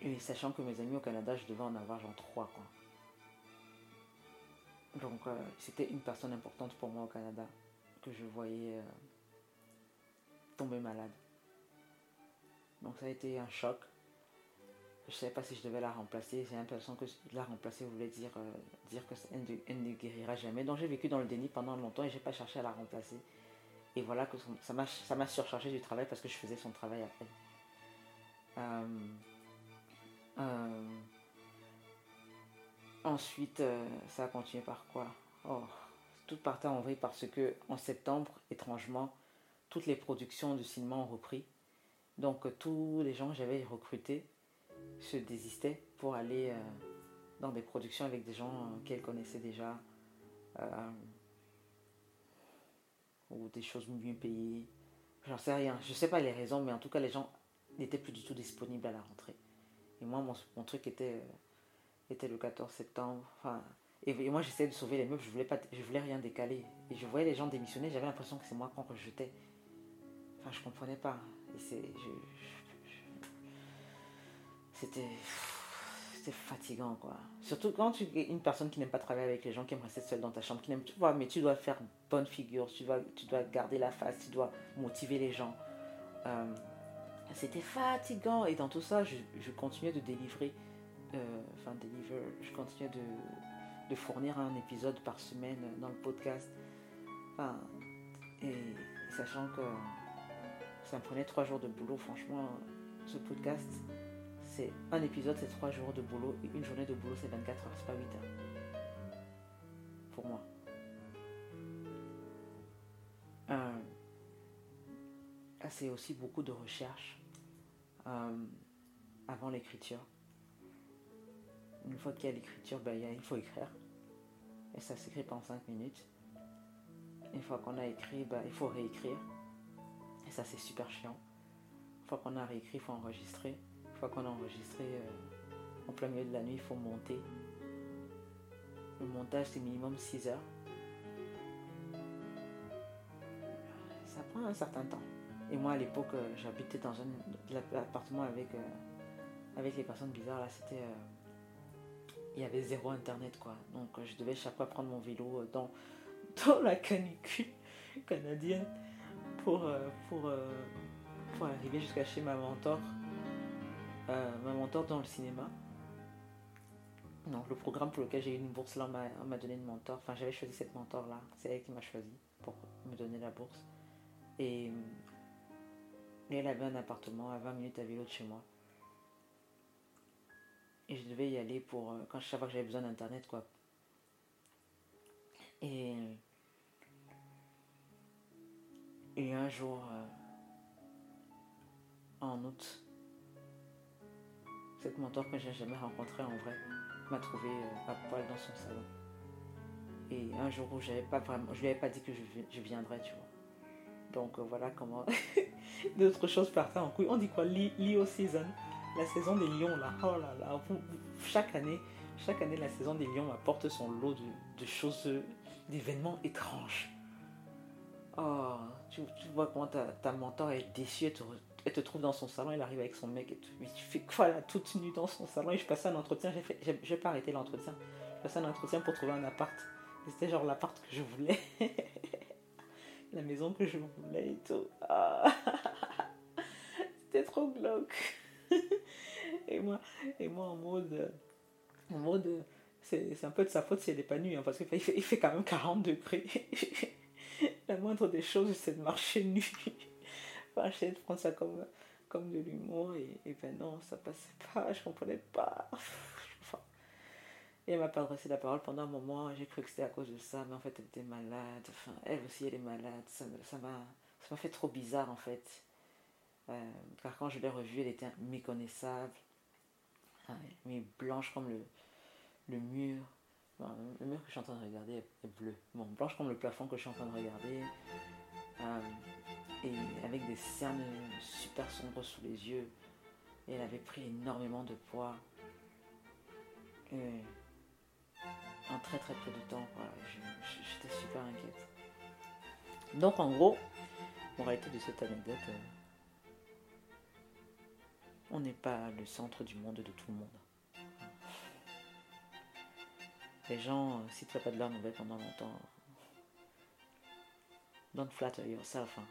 Et sachant que mes amis au Canada, je devais en avoir genre trois, quoi. Donc, euh, c'était une personne importante pour moi au Canada que je voyais euh, tomber malade. Donc, ça a été un choc. Je ne savais pas si je devais la remplacer. J'ai l'impression que la remplacer voulait dire, euh, dire que ne guérira jamais. Donc, j'ai vécu dans le déni pendant longtemps et j'ai pas cherché à la remplacer. Et voilà que ça m'a surchargé du travail parce que je faisais son travail après. Euh, ensuite, euh, ça a continué par quoi? Oh, Tout partait en vrille parce que en septembre, étrangement, toutes les productions de cinéma ont repris. Donc tous les gens que j'avais recrutés se désistaient pour aller euh, dans des productions avec des gens qu'elles connaissaient déjà. ou des choses mieux payées. J'en sais rien. Je sais pas les raisons, mais en tout cas, les gens n'étaient plus du tout disponibles à la rentrée. Et moi, mon, truc était, euh, était le 14 septembre. Et, moi, j'essayais de sauver les meubles, je voulais, pas, je voulais rien décaler. Et je voyais les gens démissionner, j'avais l'impression que c'est moi qu'on rejetait. Enfin, je comprenais pas. C'était. C'était fatigant, quoi. Surtout quand tu es une personne qui n'aime pas travailler avec les gens, qui aime rester seule dans ta chambre, qui n'aime. Tu mais tu dois faire bonne figure, tu dois, tu dois garder la face, tu dois motiver les gens. Euh, c'était fatigant et dans tout ça, je, continuais de délivrer, euh, enfin deliver, je continuais de, fournir un épisode par semaine dans le podcast. Enfin, et sachant que ça me prenait trois jours de boulot, franchement, ce podcast, c'est un épisode, c'est trois jours de boulot et une journée de boulot, c'est 24 heures, c'est pas 8 heures. Pour moi. C'est aussi beaucoup de recherche euh, avant l'écriture. Une fois qu'il y a l'écriture, ben, il faut écrire. Et ça s'écrit pas en 5 minutes. Une fois qu'on a écrit, ben, il faut réécrire. Et ça, c'est super chiant. Une fois qu'on a réécrit, il faut enregistrer. Une fois qu'on a enregistré, euh, en plein milieu de la nuit, il faut monter. Le montage, c'est minimum 6 heures. Ça prend un certain temps. Et moi, à l'époque, euh, j'habitais dans un appartement avec, euh, avec les personnes bizarres. Là, c'était. Euh, il y avait zéro internet, quoi. Donc, je devais chaque fois prendre mon vélo dans, dans la canicule canadienne pour, pour, pour arriver jusqu'à chez ma mentor. ma mentor dans le cinéma. Donc, le programme pour lequel j'ai eu une bourse là, m'a donné une mentor. Enfin, j'avais choisi cette mentor là. C'est elle qui m'a choisi pour me donner la bourse. Et et elle avait un appartement à 20 minutes à vélo de chez moi. Et je devais y aller pour. Euh, quand je savais que j'avais besoin d'internet, quoi. Et. Et un jour, euh, en août, cette mentor que j'ai jamais rencontrée en vrai m'a trouvé euh, à poil dans son salon. Et un jour où j'avais pas vraiment, je lui avais pas dit que je viendrais, tu vois. Donc euh, voilà comment d'autres choses partent en couille. On dit quoi? Leo season, la saison des lions là. Oh là là, chaque année, chaque année la saison des lions apporte son lot de, choses, d'événements étranges. Oh, tu, vois comment ta, mentor est déçue, elle te, trouve dans son salon, elle arrive avec son mec et tu, tu fais quoi là, toute nue dans son salon? Et je passais un entretien, j'ai pas arrêté l'entretien, je passais un entretien pour trouver un appart. C'était genre l'appart que je voulais. la maison que je voulais et tout. Ah. C'était trop glauque. et, moi, et moi en mode. En mode. C'est un peu de sa faute si elle n'est pas nue, hein, parce qu'il fait, il fait quand même 40 degrés. La moindre des choses, c'est de marcher nu. enfin, j'essayais de prendre ça comme, comme de l'humour, et, et ben non, ça passait pas, je comprenais pas. Et elle m'a pas adressé la parole pendant un moment, j'ai cru que c'était à cause de ça, mais en fait elle était malade, enfin elle aussi elle est malade, ça m'a ça fait trop bizarre en fait. Euh, car quand je l'ai revue, elle était méconnaissable, ah mais blanche comme le, le mur. le mur que je suis en train de regarder est bleu. Bon, blanche comme le plafond que je suis en train de regarder. Euh, et avec des cernes super sombres sous les yeux. Et elle avait pris énormément de poids. Très très peu de temps, j'étais super inquiète. Donc en gros, moralité de cette anecdote, euh, on n'est pas le centre du monde de tout le monde. Les gens, euh, si tu n'as pas de leur nouvelle pendant longtemps, don't flatter yourself. Hein.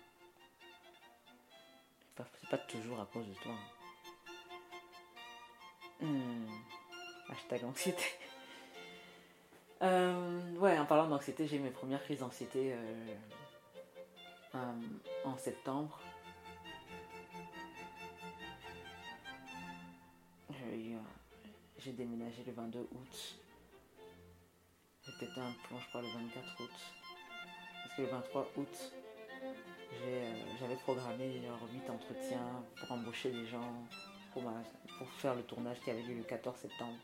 C'est pas, toujours à cause de toi. Hmm. Hashtag anxiété. Euh, ouais, en parlant d'anxiété, j'ai mes premières crises d'anxiété euh, en septembre. J'ai déménagé le 22 août. J'ai un plomb, je crois, le 24 août. Parce que le 23 août, euh, j'avais programmé genre 8 entretiens pour embaucher des gens, pour, pour faire le tournage qui avait lieu le 14 septembre.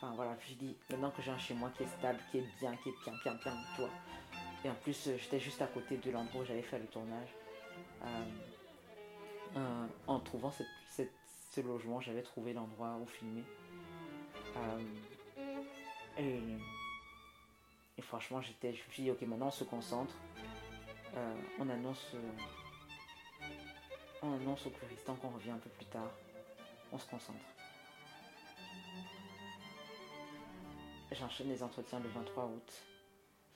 Enfin voilà, je dis, maintenant que j'ai un chez moi qui est stable, qui est bien, qui est bien, bien, bien, tu vois. Et en plus, euh, j'étais juste à côté de l'endroit où j'allais faire le tournage. Euh, en trouvant ce logement, j'avais trouvé l'endroit où filmer. et franchement, j'étais, je me suis dit, ok, maintenant on se concentre. Euh, on annonce, euh, on annonce au qu'on revient un peu plus tard. On se concentre. J'enchaîne les entretiens le 23 août.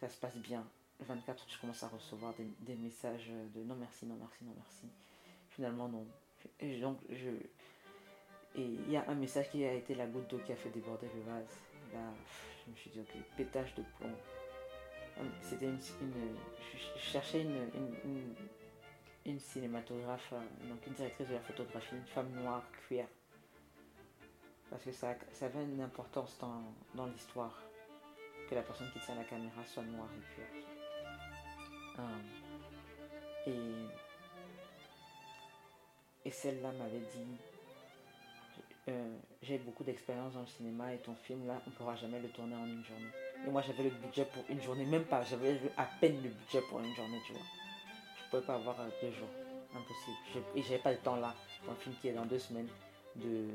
Ça se passe bien. Le 24 août, je commence à recevoir des, messages de non merci, non merci, non merci. Finalement, non. Et donc, je. Et il y a un message qui a été la goutte d'eau qui a fait déborder le vase. Là, je me suis dit, ok, pétage de plomb. Euh, c'était une, Je cherchais une, une, cinématographe, euh, donc une directrice de la photographie, une femme noire, cuir. Parce que ça, ça avait une importance dans, dans l'histoire. Que la personne qui tient la caméra soit noire et cuir. Euh, et, et celle-là m'avait dit euh, j'ai beaucoup d'expérience dans le cinéma et ton film là, on ne pourra jamais le tourner en une journée. Et moi j'avais le budget pour une journée, même pas, j'avais à peine le budget pour une journée, tu vois. Je ne pouvais pas avoir euh, deux jours, impossible. Et j'avais pas le temps là, pour un film qui est dans deux semaines, de,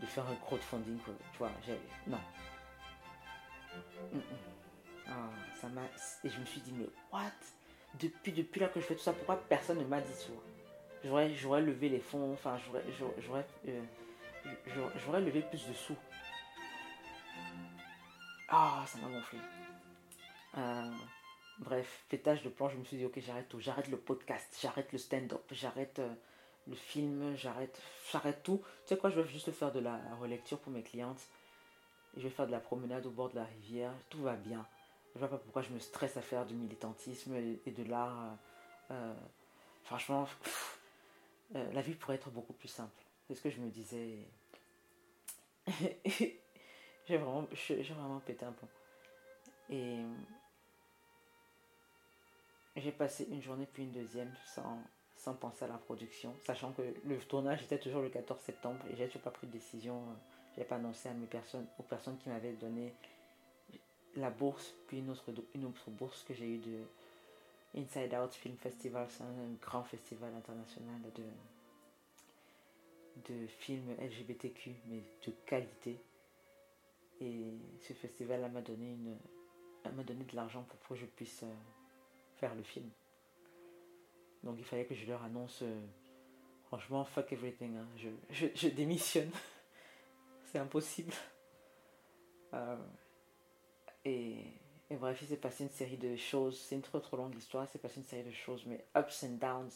de faire un crowdfunding, tu vois. Non. Ah, ça m'a... Et je me suis dit, mais what? Depuis, depuis là que je fais tout ça, pourquoi personne ne m'a dit ça J'aurais, j'aurais levé les fonds, enfin, j'aurais, j'aurais, euh, j'aurais levé plus de sous. Ah, ça m'a gonflé. Euh, bref, pétage de plan, je me suis dit, ok, j'arrête tout. J'arrête le podcast, j'arrête le stand-up, j'arrête euh, le film, j'arrête, j'arrête tout. Tu sais quoi, je vais juste faire de la relecture pour mes clientes. je vais faire de la promenade au bord de la rivière. Tout va bien. Je vois pas pourquoi je me stresse à faire du militantisme et, de l'art. Euh, franchement, la vie pourrait être beaucoup plus simple. C'est ce que je me disais. j'ai vraiment, j'ai vraiment pété un pont. Et j'ai passé une journée puis une deuxième sans, sans penser à la production, sachant que le tournage était toujours le 14 septembre et j'ai toujours pas pris de décision. J'ai pas annoncé à mes personnes, aux personnes qui m'avaient donné la bourse, puis une autre, une autre bourse que j'ai eu de Inside Out Film Festival, c'est un grand festival international de, de films LGBTQ, mais de qualité. Et ce festival m'a donné, une, m'a donné de l'argent pour que je puisse euh, faire le film. Donc il fallait que je leur annonce, euh, franchement, fuck everything, hein. je, démissionne. C'est impossible. Euh, et, et, bref, il s'est passé une série de choses. C'est une trop trop longue histoire. Il s'est passé une série de choses, mais ups and downs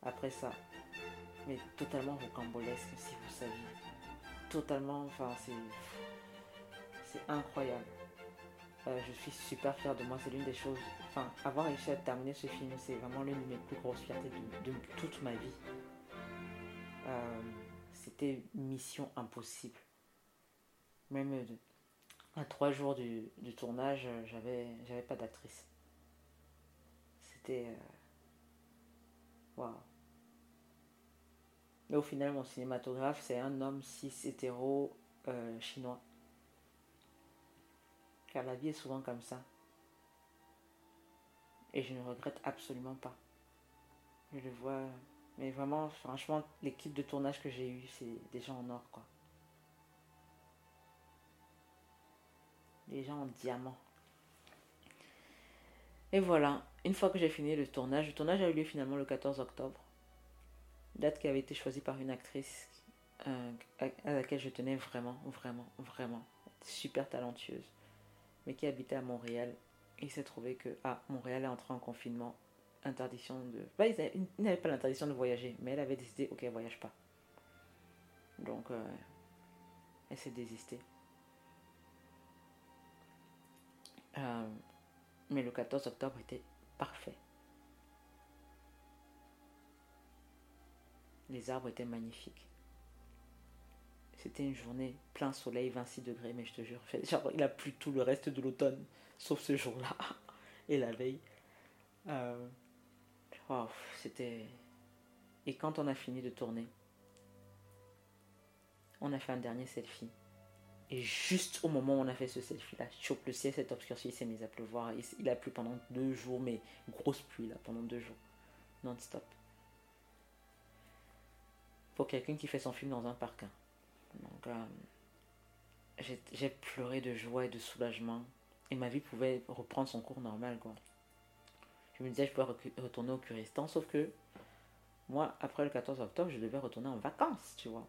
après ça mais totalement rocambolesque si vous saviez. totalement. Enfin, c'est. C'est incroyable. Euh, je suis super fière de moi. C'est l'une des choses. Enfin, avoir réussi à terminer ce film, c'est vraiment l'une de mes plus grosses fiertés de, toute ma vie. Euh, c'était mission impossible. Même euh, à trois jours du, tournage, j'avais, j'avais pas d'actrice. C'était. Waouh. Mais au final, mon cinématographe, c'est un homme cis hétéro chinois car la vie est souvent comme ça. Et je ne regrette absolument pas. Je le vois. Mais vraiment, franchement, l'équipe de tournage que j'ai eue, c'est des gens en or, quoi. Des gens en diamant. Et voilà, une fois que j'ai fini le tournage, le tournage a eu lieu finalement le 14 octobre. Date qui avait été choisie par une actrice euh, à laquelle je tenais vraiment, vraiment, vraiment. Super talentueuse mais qui habitait à Montréal. il s'est trouvé que ah, Montréal est entré en confinement, interdiction de... Bah, il n'avait pas l'interdiction de voyager, mais elle avait décidé, ok, voyage pas. Donc, euh, elle s'est désistée. Euh, mais le 14 octobre était parfait. Les arbres étaient magnifiques. C'était une journée plein soleil, 26 degrés, mais je te jure, genre, il a plu tout le reste de l'automne, sauf ce jour-là et la veille. Euh, c'était. Et quand on a fini de tourner, on a fait un dernier selfie. Et juste au moment où on a fait ce selfie-là, chope le ciel s'est obscurci, il s'est mis à pleuvoir. Il a plu pendant deux jours, mais grosse pluie là, pendant deux jours, non-stop. Pour quelqu'un qui fait son film dans un parc. Hein. Donc, euh, j'ai pleuré de joie et de soulagement. Et ma vie pouvait reprendre son cours normal, quoi. Je me disais, je pouvais retourner au Curistan, sauf que moi, après le 14 octobre, je devais retourner en vacances, tu vois.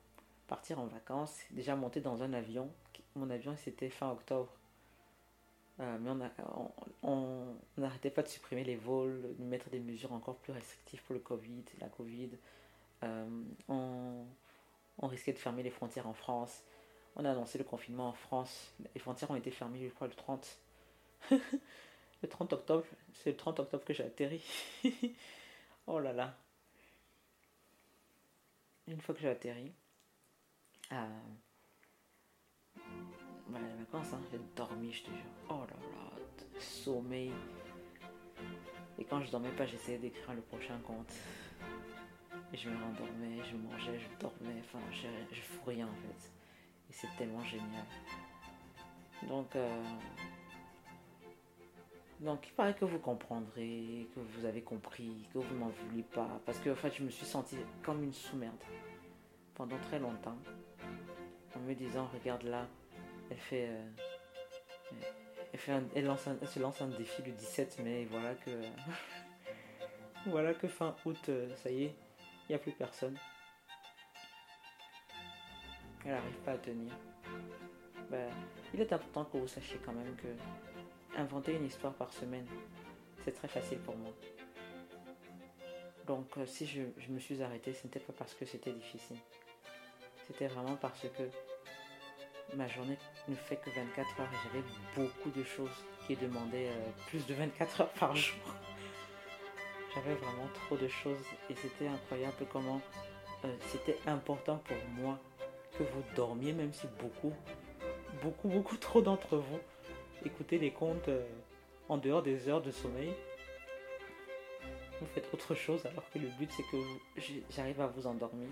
Partir en vacances, déjà monter dans un avion. Mon avion, c'était fin octobre. Euh, mais on n'arrêtait pas de supprimer les vols, de mettre des mesures encore plus restrictives pour le Covid, la Covid. Euh, on risquait de fermer les frontières en France. On a annoncé le confinement en France. Les frontières ont été fermées, je crois, le 30. le 30 octobre. C'est le 30 octobre que j'ai atterri. oh là là. Une fois que j'ai atterri, euh, voilà, les vacances, hein, j'ai dormi, je te jure. Oh là là, sommeil. Et quand je dormais pas, j'essayais d'écrire le prochain compte. Et je me rendormais, je mangeais, je dormais, enfin, je, je fous rien en fait. Et c'est tellement génial. Donc, euh, donc, il paraît que vous comprendrez, que vous avez compris, que vous n'en voulez pas. Parce que, en fait, je me suis sentie comme une sous-merde pendant très longtemps. En me disant, regarde là, elle fait. Euh, elle, fait elle, lance elle, se lance un défi le 17 mai, voilà que. voilà que fin août, euh, ça y est, il n'y a plus personne. Elle n'arrive pas à tenir. Ben, il est important que vous sachiez quand même que inventer une histoire par semaine, c'est très facile pour moi. Donc euh, si je, me suis arrêtée, ce n'était pas parce que c'était difficile. C'était vraiment parce que ma journée ne fait que 24 heures et j'avais beaucoup de choses qui demandaient euh, plus de 24 heures par jour. J'avais vraiment trop de choses et c'était incroyable comment euh, c'était important pour moi que vous dormiez, même si beaucoup, beaucoup, beaucoup trop d'entre vous écoutez les contes euh, en dehors des heures de sommeil. Vous faites autre chose alors que le but c'est que j'arrive à vous endormir.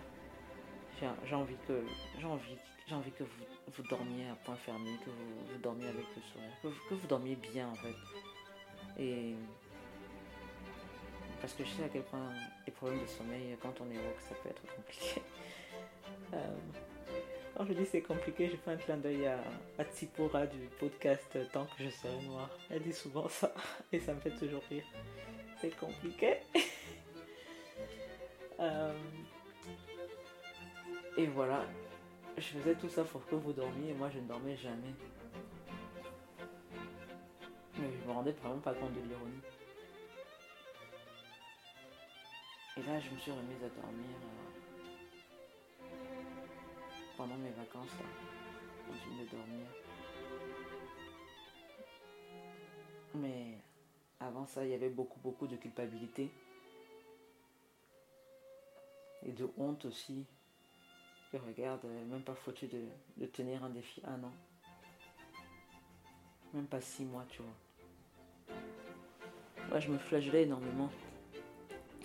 J'ai envie que j'ai envie, envie que vous, vous dormiez à point fermé, que vous, vous dormiez avec le sourire, que, que vous dormiez bien en fait. Et parce que je sais à quel point les problèmes de sommeil, quand on est woke, ça peut être compliqué. Euh, quand je dis c'est compliqué, je fais un clin d'œil à, Tsipora du podcast Tant que je serai noir. Elle dit souvent ça et ça me fait toujours rire. C'est compliqué. Euh, et voilà, je faisais tout ça pour que vous dormiez et moi je ne dormais jamais. Mais je me rendais vraiment pas compte de l'ironie. Et là, je me suis remise à dormir pendant mes vacances, là. Je viens de dormir. Mais avant ça, il y avait beaucoup, beaucoup de culpabilité. Et de honte aussi. Que regarde, euh, même pas foutu de, de tenir un défi un an. Même pas six mois, tu vois. Ouais, je me flagellais énormément.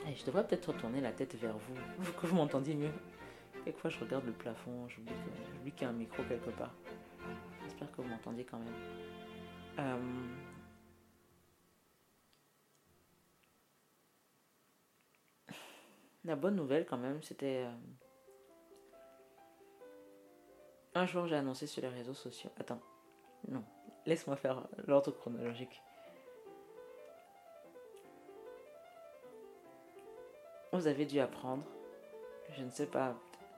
Je devrais peut-être retourner la tête vers vous, pour que vous m'entendiez mieux. Quelquefois, je regarde le plafond, j'oublie qu'il y a un micro quelque part. J'espère que vous m'entendiez quand même. Euh, La bonne nouvelle, quand même, c'était. euh, Un jour, j'ai annoncé sur les réseaux sociaux. Attends, non, laisse-moi faire l'ordre chronologique. Vous avez dû apprendre, je ne sais pas,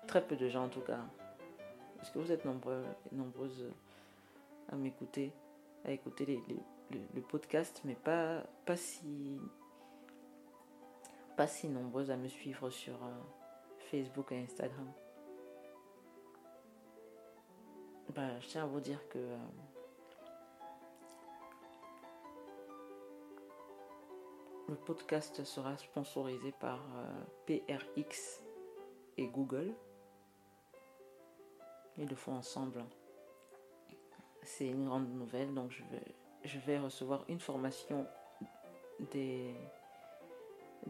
très peu de gens en tout cas, parce que vous êtes nombreux et nombreuses à m'écouter, à écouter les, les- le, le podcast, mais pas, pas si pas si nombreuses à me suivre sur euh, Facebook et Instagram. Bah, je tiens à vous dire que euh, le podcast sera sponsorisé par euh, PRX et Google. Ils le font ensemble. C'est une grande nouvelle, donc je vais, recevoir une formation des,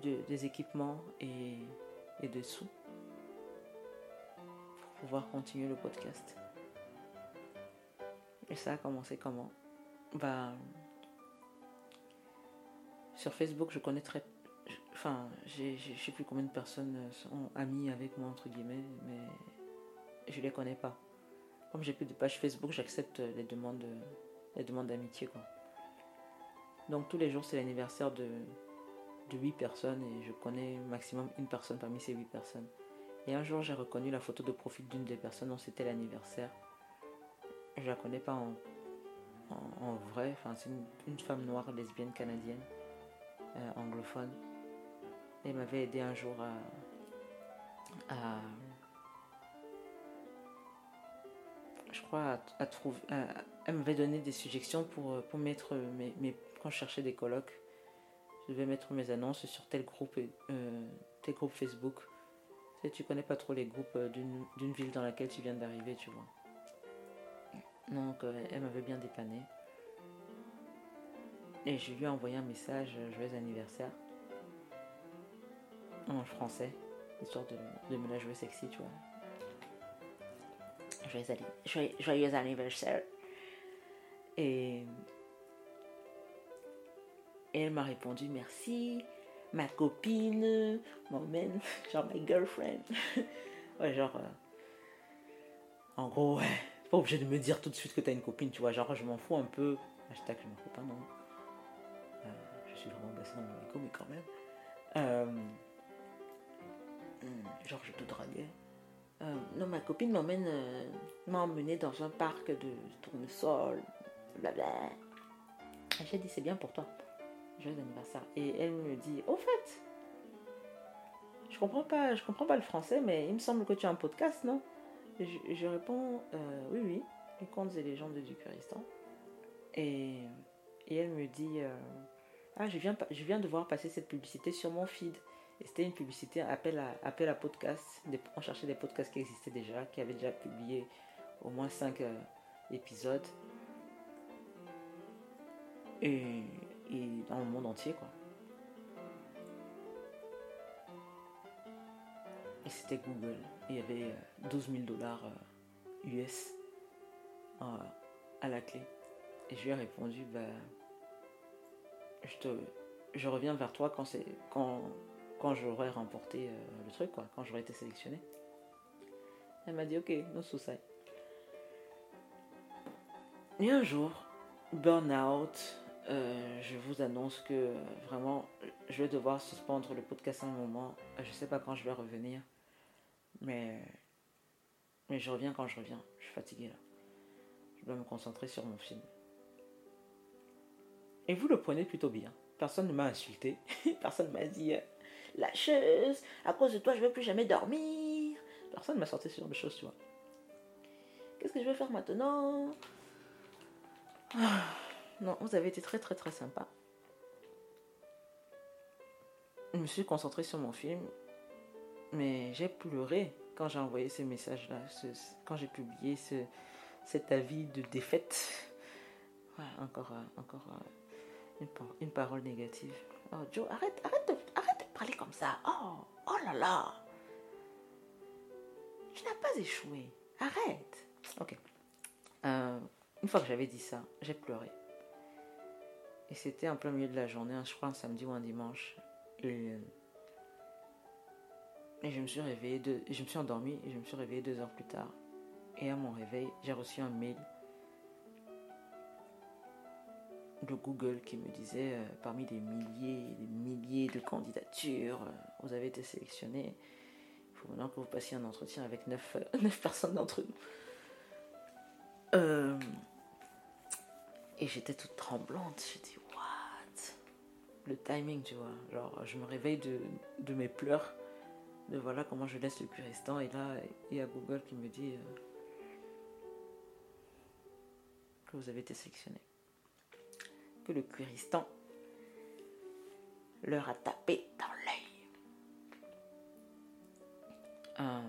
de- des équipements et, et des sous pour pouvoir continuer le podcast. Et ça a commencé comment? Bah, sur Facebook, je connais très. Enfin, je sais plus combien de personnes sont amies avec moi, entre guillemets, mais je les connais pas. Comme j'ai plus de page Facebook, j'accepte les demandes, les demandes d'amitié, quoi. Donc tous les jours, c'est l'anniversaire de, de 8 personnes et je connais maximum une personne parmi ces 8 personnes. Et un jour, j'ai reconnu la photo de profil d'une des personnes dont c'était l'anniversaire. Je la connais pas en, en, vrai, enfin, c'est une femme noire lesbienne canadienne, euh, anglophone. Et elle m'avait aidé un jour à. à je crois à, trouver. elle m'avait donné des suggestions pour, pour mettre mes, mes- quand je cherchais des colocs je devais mettre mes annonces sur tel groupe, euh, tel groupe Facebook. Tu sais, tu connais pas trop les groupes euh, d'une ville dans laquelle tu viens d'arriver, tu vois. Donc, euh, elle m'avait bien dépanné. Et je lui ai envoyé un message euh, joyeux anniversaire en français, histoire de, de me la jouer sexy, tu vois. Joyeux, anni- joyeux- joyeux anniversaire. Et elle m'a répondu merci, ma copine m'emmène, genre my girlfriend. ouais, genre. euh, en gros, ouais, pas obligé de me dire tout de suite que t'as une copine, tu vois. Genre, je m'en fous un peu. Hashtag, je m'en fous pas, non. Dans mon écho, mais quand même. Euh, hmm, genre, je te draguais. Euh, non, ma copine m'emmène, euh, m'a emmené dans un parc de tournesol, blabla. Et J'ai dit, c'est bien pour toi. Joyeux anniversaire. Et elle me dit, au fait, je comprends pas, je comprends pas le français, mais il me semble que tu as un podcast, non? Je, réponds, oui, oui, les contes et légendes du Kurdistan. Et, et elle me dit, ah, je viens, de voir passer cette publicité sur mon feed. Et c'était une publicité, appel à, appel à podcast. On cherchait des podcasts qui existaient déjà, qui avaient déjà publié au moins 5 épisodes. Et, dans le monde entier, quoi. Et c'était Google. Il y avait euh, 12 000 dollars euh, US euh, à la clé. Et je lui ai répondu, bah, je, reviens vers toi quand, j'aurai remporté euh, le truc, quand j'aurai été sélectionné. Elle m'a dit, ok, no suicide. Et un jour, burn-out, euh, je vous annonce que vraiment, je vais devoir suspendre le podcast un moment. Je sais pas quand je vais revenir, mais, je reviens quand je reviens. Je suis fatigué là. Je dois me concentrer sur mon film. Et vous le prenez plutôt bien. Personne ne m'a insulté. Personne ne m'a dit euh, lâcheuse, à cause de toi je ne veux plus jamais dormir. Personne ne m'a sorti ce genre choses, tu vois. Qu'est-ce que je vais faire maintenant? Ah, Non, vous avez été très très très sympa. Je me suis concentrée sur mon film, mais j'ai pleuré quand j'ai envoyé ce- quand j'ai publié ce, cet avis de défaite. Encore, euh, encore euh, une, par- une parole négative. Oh Joe, arrête, arrête de, arrête de parler comme ça. Oh, oh là là. Tu n'as pas échoué. Arrête. Ok. Euh, une fois que j'avais dit ça, j'ai pleuré. Et c'était en plein milieu de la journée, hein, je crois un samedi ou un dimanche. Et, euh, je me suis je me suis endormie et je me suis réveillée deux heures plus tard. Et à mon réveil, j'ai reçu un mail de Google qui me disait euh, parmi des milliers et des milliers de candidatures, euh, vous avez été sélectionné. Il faut maintenant que vous passiez un entretien avec neuf, euh, neuf personnes d'entre nous. Euh, et j'étais toute tremblante. J'ai dit, what? Le timing, tu vois. Genre, je me réveille de, mes pleurs, de voilà comment je laisse le curistan. Et là, il y a Google qui me dit euh, que vous avez été sélectionné. Que le curistan leur a tapé dans l'œil. Euh,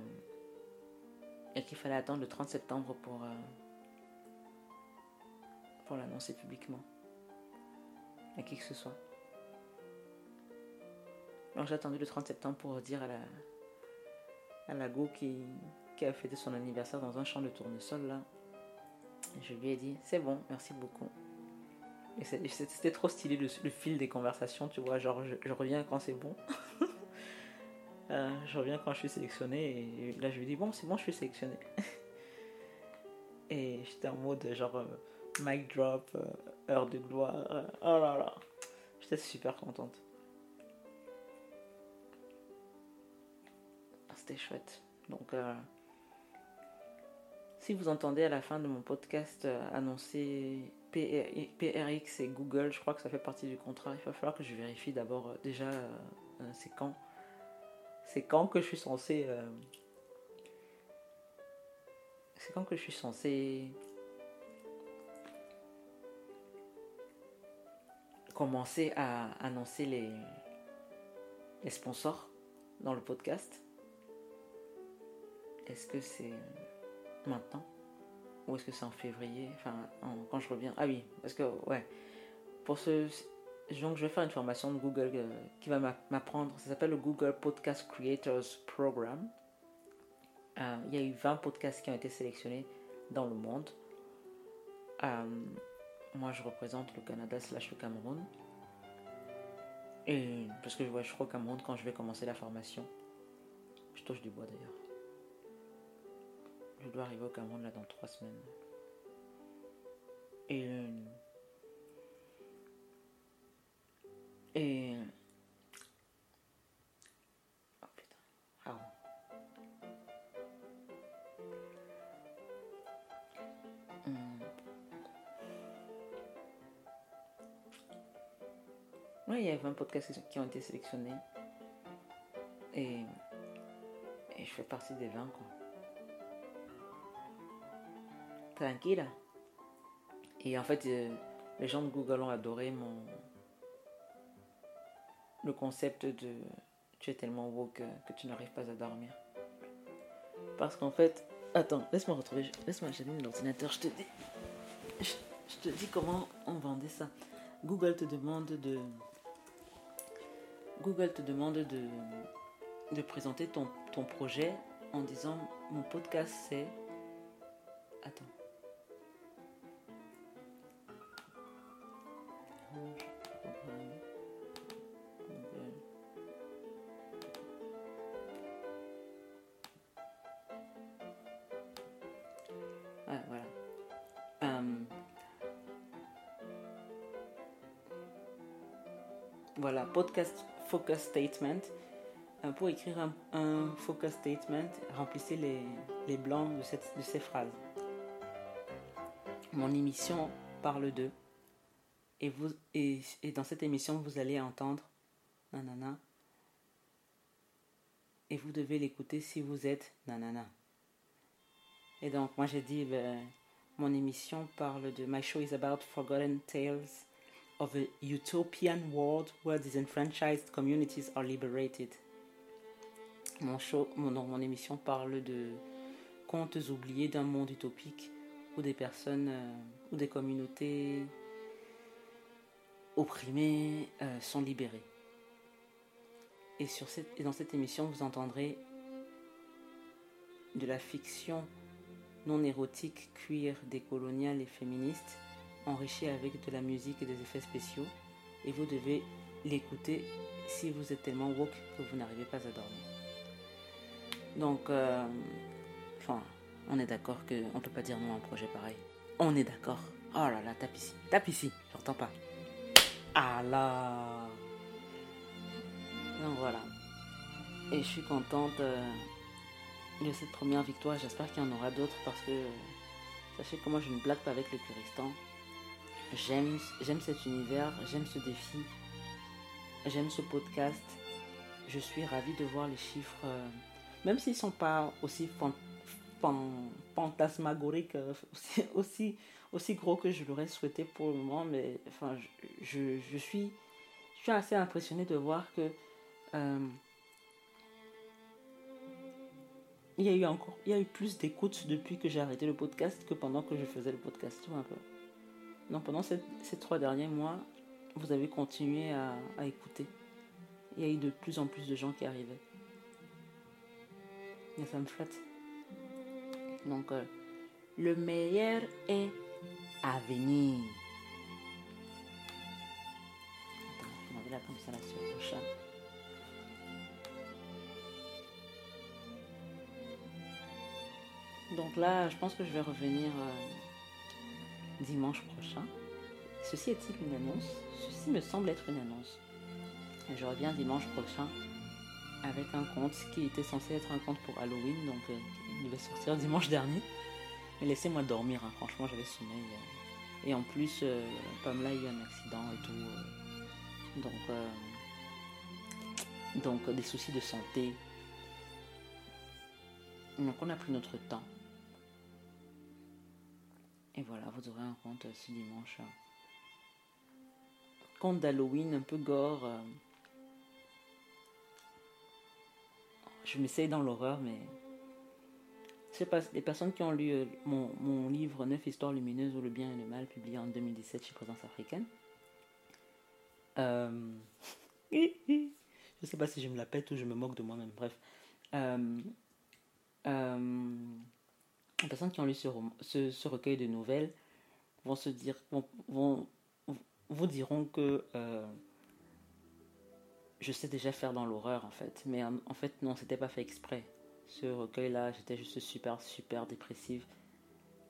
et qu'il fallait attendre le 30 septembre pour, euh, pour l'annoncer publiquement à qui que ce soit. Donc j'ai attendu le 30 septembre pour dire à la, à go qui, qui a fêté son anniversaire dans un champ de tournesol là. Je lui ai dit, c'est bon, merci beaucoup. Et c'était trop stylé le, fil des conversations, tu vois, genre je, reviens quand c'est bon. Euh, je reviens quand je suis sélectionné et là je lui dis bon c'est bon je suis sélectionné. et j'étais en mode genre euh, mic drop, euh, heure de gloire, oh là là. J'étais super contente. C'était chouette. Donc si vous entendez à la fin de mon podcast annoncer PRX et Google, je crois que ça fait partie du contrat. Il va falloir que je vérifie d'abord euh, déjà euh, euh, c'est quand. C'est quand que je suis censé. C'est quand que je suis censé. Commencer à annoncer les sponsors dans le podcast. Est-ce que c'est maintenant? Ou est-ce que c'est en février? Enfin, en- quand je reviens. Ah oui, parce que, ouais. Pour ce. Donc, je vais faire une formation de Google euh, qui va m'a- m'apprendre. Ça s'appelle le Google Podcast Creators Program. Euh, il y a eu 20 podcasts qui ont été sélectionnés dans le monde. Euh, moi, je représente le Canada slash le Cameroun. Et parce que ouais, je crois au Cameroun quand je vais commencer la formation. Je touche du bois d'ailleurs. Je dois arriver au Cameroun là dans trois semaines. Et. euh, Et. Oh putain. Ah. Hum. Ouais, il y a 20 podcasts qui ont été sélectionnés. Et. Et je fais partie des 20, quoi. Tranquille. Et en fait, euh, les gens de Google ont adoré mon. Le concept de. Tu es tellement euh, que tu n'arrives pas à dormir. Parce qu'en fait. Attends, laisse-moi retrouver. Laisse-moi j'allume l'ordinateur, je te dis. Je, je te dis comment on vendait ça. Google te demande de. Google te demande de, de présenter ton, ton projet en disant mon podcast c'est. Attends. Podcast focus statement. Euh, pour écrire un, focus statement, remplissez les, les blancs de, cette, de ces phrases. Mon émission parle de. Et, vous, et, et dans cette émission, vous allez entendre nanana. Et vous devez l'écouter si vous êtes nanana. Et donc, moi, j'ai dit, ben, mon émission parle de My show is about forgotten tales of a utopian world where disenfranchised communities are liberated. Mon, show, mon, mon émission parle de contes oubliés d'un monde utopique où des personnes euh, ou des communautés opprimées euh, sont libérées. Et, sur cette, et dans cette émission, vous entendrez de la fiction non érotique, queer, décoloniale et féministe, enrichie avec de la musique et des effets spéciaux. Et vous devez l'écouter si vous êtes tellement woke que vous n'arrivez pas à dormir. Donc, euh, enfin, on est d'accord qu'on ne peut pas dire non à un projet pareil. On est d'accord. Oh là là, tape ici. Tape ici. J'entends pas. Ah là. Donc voilà. Et je suis contente euh, de cette première victoire. J'espère qu'il y en aura d'autres parce que euh, sachez que moi je ne blague pas avec le Kurdistan. J'aime, j'aime cet univers, j'aime ce défi, j'aime ce podcast. Je suis ravie de voir les chiffres, euh, même s'ils ne sont pas aussi fantasmagoriques, aussi, aussi, aussi, gros que je l'aurais souhaité pour le moment, mais enfin, je, je, suis, je suis assez impressionnée de voir que euh, il y a eu encore, il y a eu plus d'écoutes depuis que j'ai arrêté le podcast que pendant que je faisais le podcast, un peu. Donc pendant ces, trois derniers mois, vous avez continué à, écouter. Il y a eu de plus en plus de gens qui arrivaient. Et ça me flatte. Donc euh, le meilleur est à venir. Attends, là comme ça. Donc là, je pense que je vais revenir euh, dimanche prochain. Ceci est-il une annonce? Ceci me semble être une annonce. Et je reviens dimanche prochain avec un conte qui était censé être un conte pour Halloween, donc euh, il devait sortir dimanche dernier. Mais laissez-moi dormir, hein. franchement j'avais sommeil. Euh. Et en plus, euh, Pamela a eu un accident et tout. euh. donc, donc des soucis de santé. Donc on a pris notre temps. Et voilà, vous aurez un conte ce dimanche. Conte d'Halloween, un peu gore. Je m'essaye dans l'horreur, mais je sais pas, les personnes qui ont lu euh, mon, mon livre 9 histoires lumineuses ou le bien et le mal, publié en 2017 chez Présence africaine. Euh... je sais pas si je me la pète ou je me moque de moi-même, bref. Euh... Euh... Les personnes qui ont lu ce, ce, recueil de nouvelles vont se dire, vont, vous diront que euh, je sais déjà faire dans l'horreur en fait. Mais en, fait, non, c'était pas fait exprès. Ce recueil-là, j'étais juste super, super dépressive.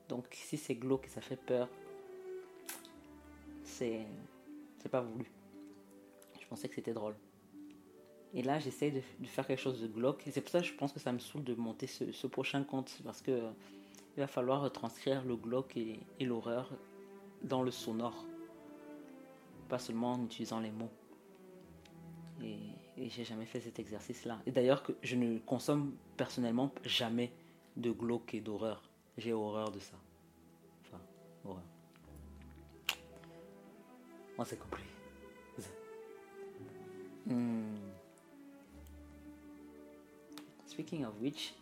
Donc, si c'est glauque et ça fait peur, c'est, c'est pas voulu. Je pensais que c'était drôle. Et là, j'essaye de, faire quelque chose de glauque. C'est pour ça que je pense que ça me saoule de monter ce, ce prochain conte. Parce que il va falloir retranscrire le glauque et, l'horreur dans le sonore. Pas seulement en utilisant les mots. Et, j'ai jamais fait cet exercice-là. Et d'ailleurs, je ne consomme personnellement jamais de glauque et d'horreur. J'ai horreur de ça. Enfin, horreur. On s'est compris. Hmm. Speaking of which,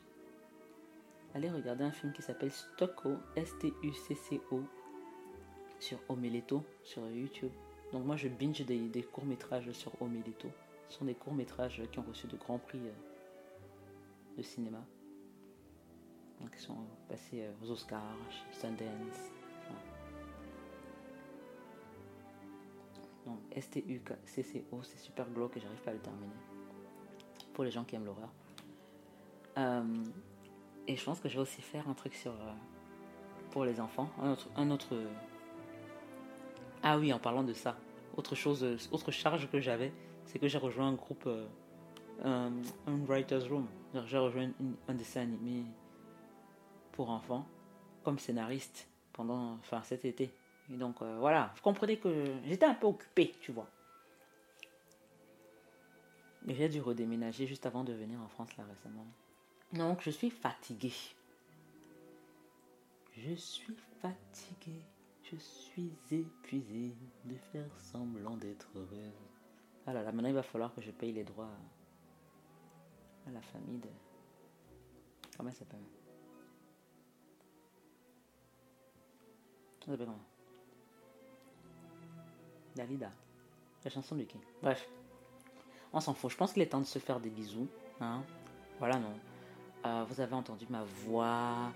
allez regarder un film qui s'appelle Stocko, S-T-U-C-C-O, sur Omeletto, sur YouTube. Donc moi je binge des, courts-métrages sur Omeletto. Ce sont des courts-métrages qui ont reçu de grands prix euh, de cinéma. Donc ils sont passés euh, aux Oscars, Sundance. Donc S-T-U-C-C-O, c'est super glauque et j'arrive pas à le terminer. Pour les gens qui aiment l'horreur. Euh, et je pense que je vais aussi faire un truc sur euh, pour les enfants, un autre, un autre. Ah oui, en parlant de ça, autre chose, autre charge que j'avais, c'est que j'ai rejoint un groupe, euh, un, writers room. J'ai rejoint un dessin animé pour enfants comme scénariste pendant, enfin cet été. Et donc euh, voilà, vous comprenez que j'étais un peu occupé, tu vois. J'ai dû redéménager juste avant de venir en France là récemment. Donc je suis fatiguée. Je suis fatigué, je suis épuisé de faire semblant d'être heureux. Ah là là, maintenant il va falloir que je paye les droits à la famille de. Comment elle s'appelle? Elle s'appelle comment? Dalida. La chanson de qui? Bref. On s'en fout. Je pense qu'il est temps de se faire des bisous. Hein voilà, non. Euh, vous avez entendu ma voix.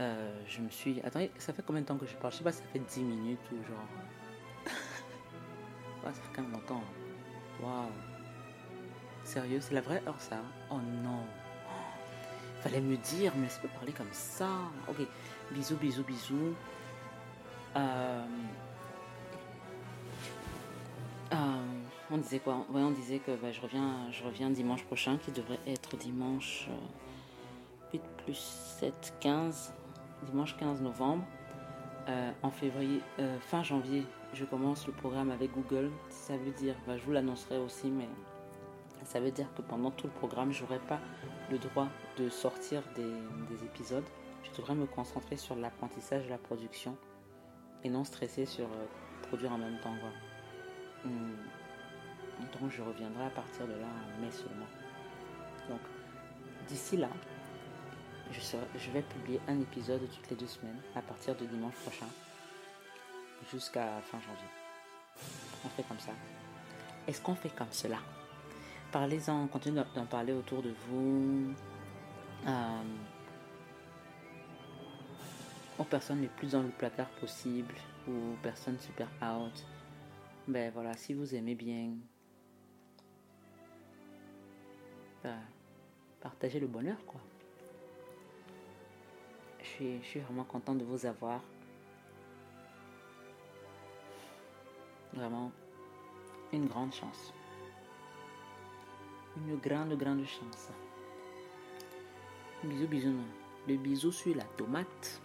Euh, je me suis. Attendez, ça fait combien de temps que je parle? Je sais pas, ça fait 10 minutes ou genre. ouais, ça fait quand même longtemps. Waouh. Sérieux, c'est la vraie heure ça? Oh non. Fallait me dire, mais c'est pas parler comme ça. Ok, bisous, bisous, bisous. Euh, euh, on disait quoi? On disait que bah, je, reviens, je reviens dimanche prochain, qui devrait être dimanche 8 euh, plus 7, 15, dimanche 15 novembre. en février, fin janvier, je commence le programme avec Google. Ça veut dire, bah, je vous l'annoncerai aussi, mais ça veut dire que pendant tout le programme, je n'aurai pas le droit de sortir des, épisodes. Je devrais me concentrer sur l'apprentissage et la production et non stresser sur euh, produire en même temps. Hmm. Donc je reviendrai à partir de là en mai seulement. Donc d'ici là, je, vais publier un épisode toutes les deux semaines à partir de dimanche prochain jusqu'à fin janvier. On fait comme ça. Est-ce qu'on fait comme cela? Parlez-en, continuez d'en parler autour de vous. Euh, aux personnes les plus dans le placard possible, ou aux personnes super out. Ben voilà, si vous aimez bien, ben, partagez le bonheur, quoi. Je suis, vraiment content de vous avoir. Vraiment, une grande chance. Une grande, grande chance. Bisous, bisous. Le bisou sur la tomate.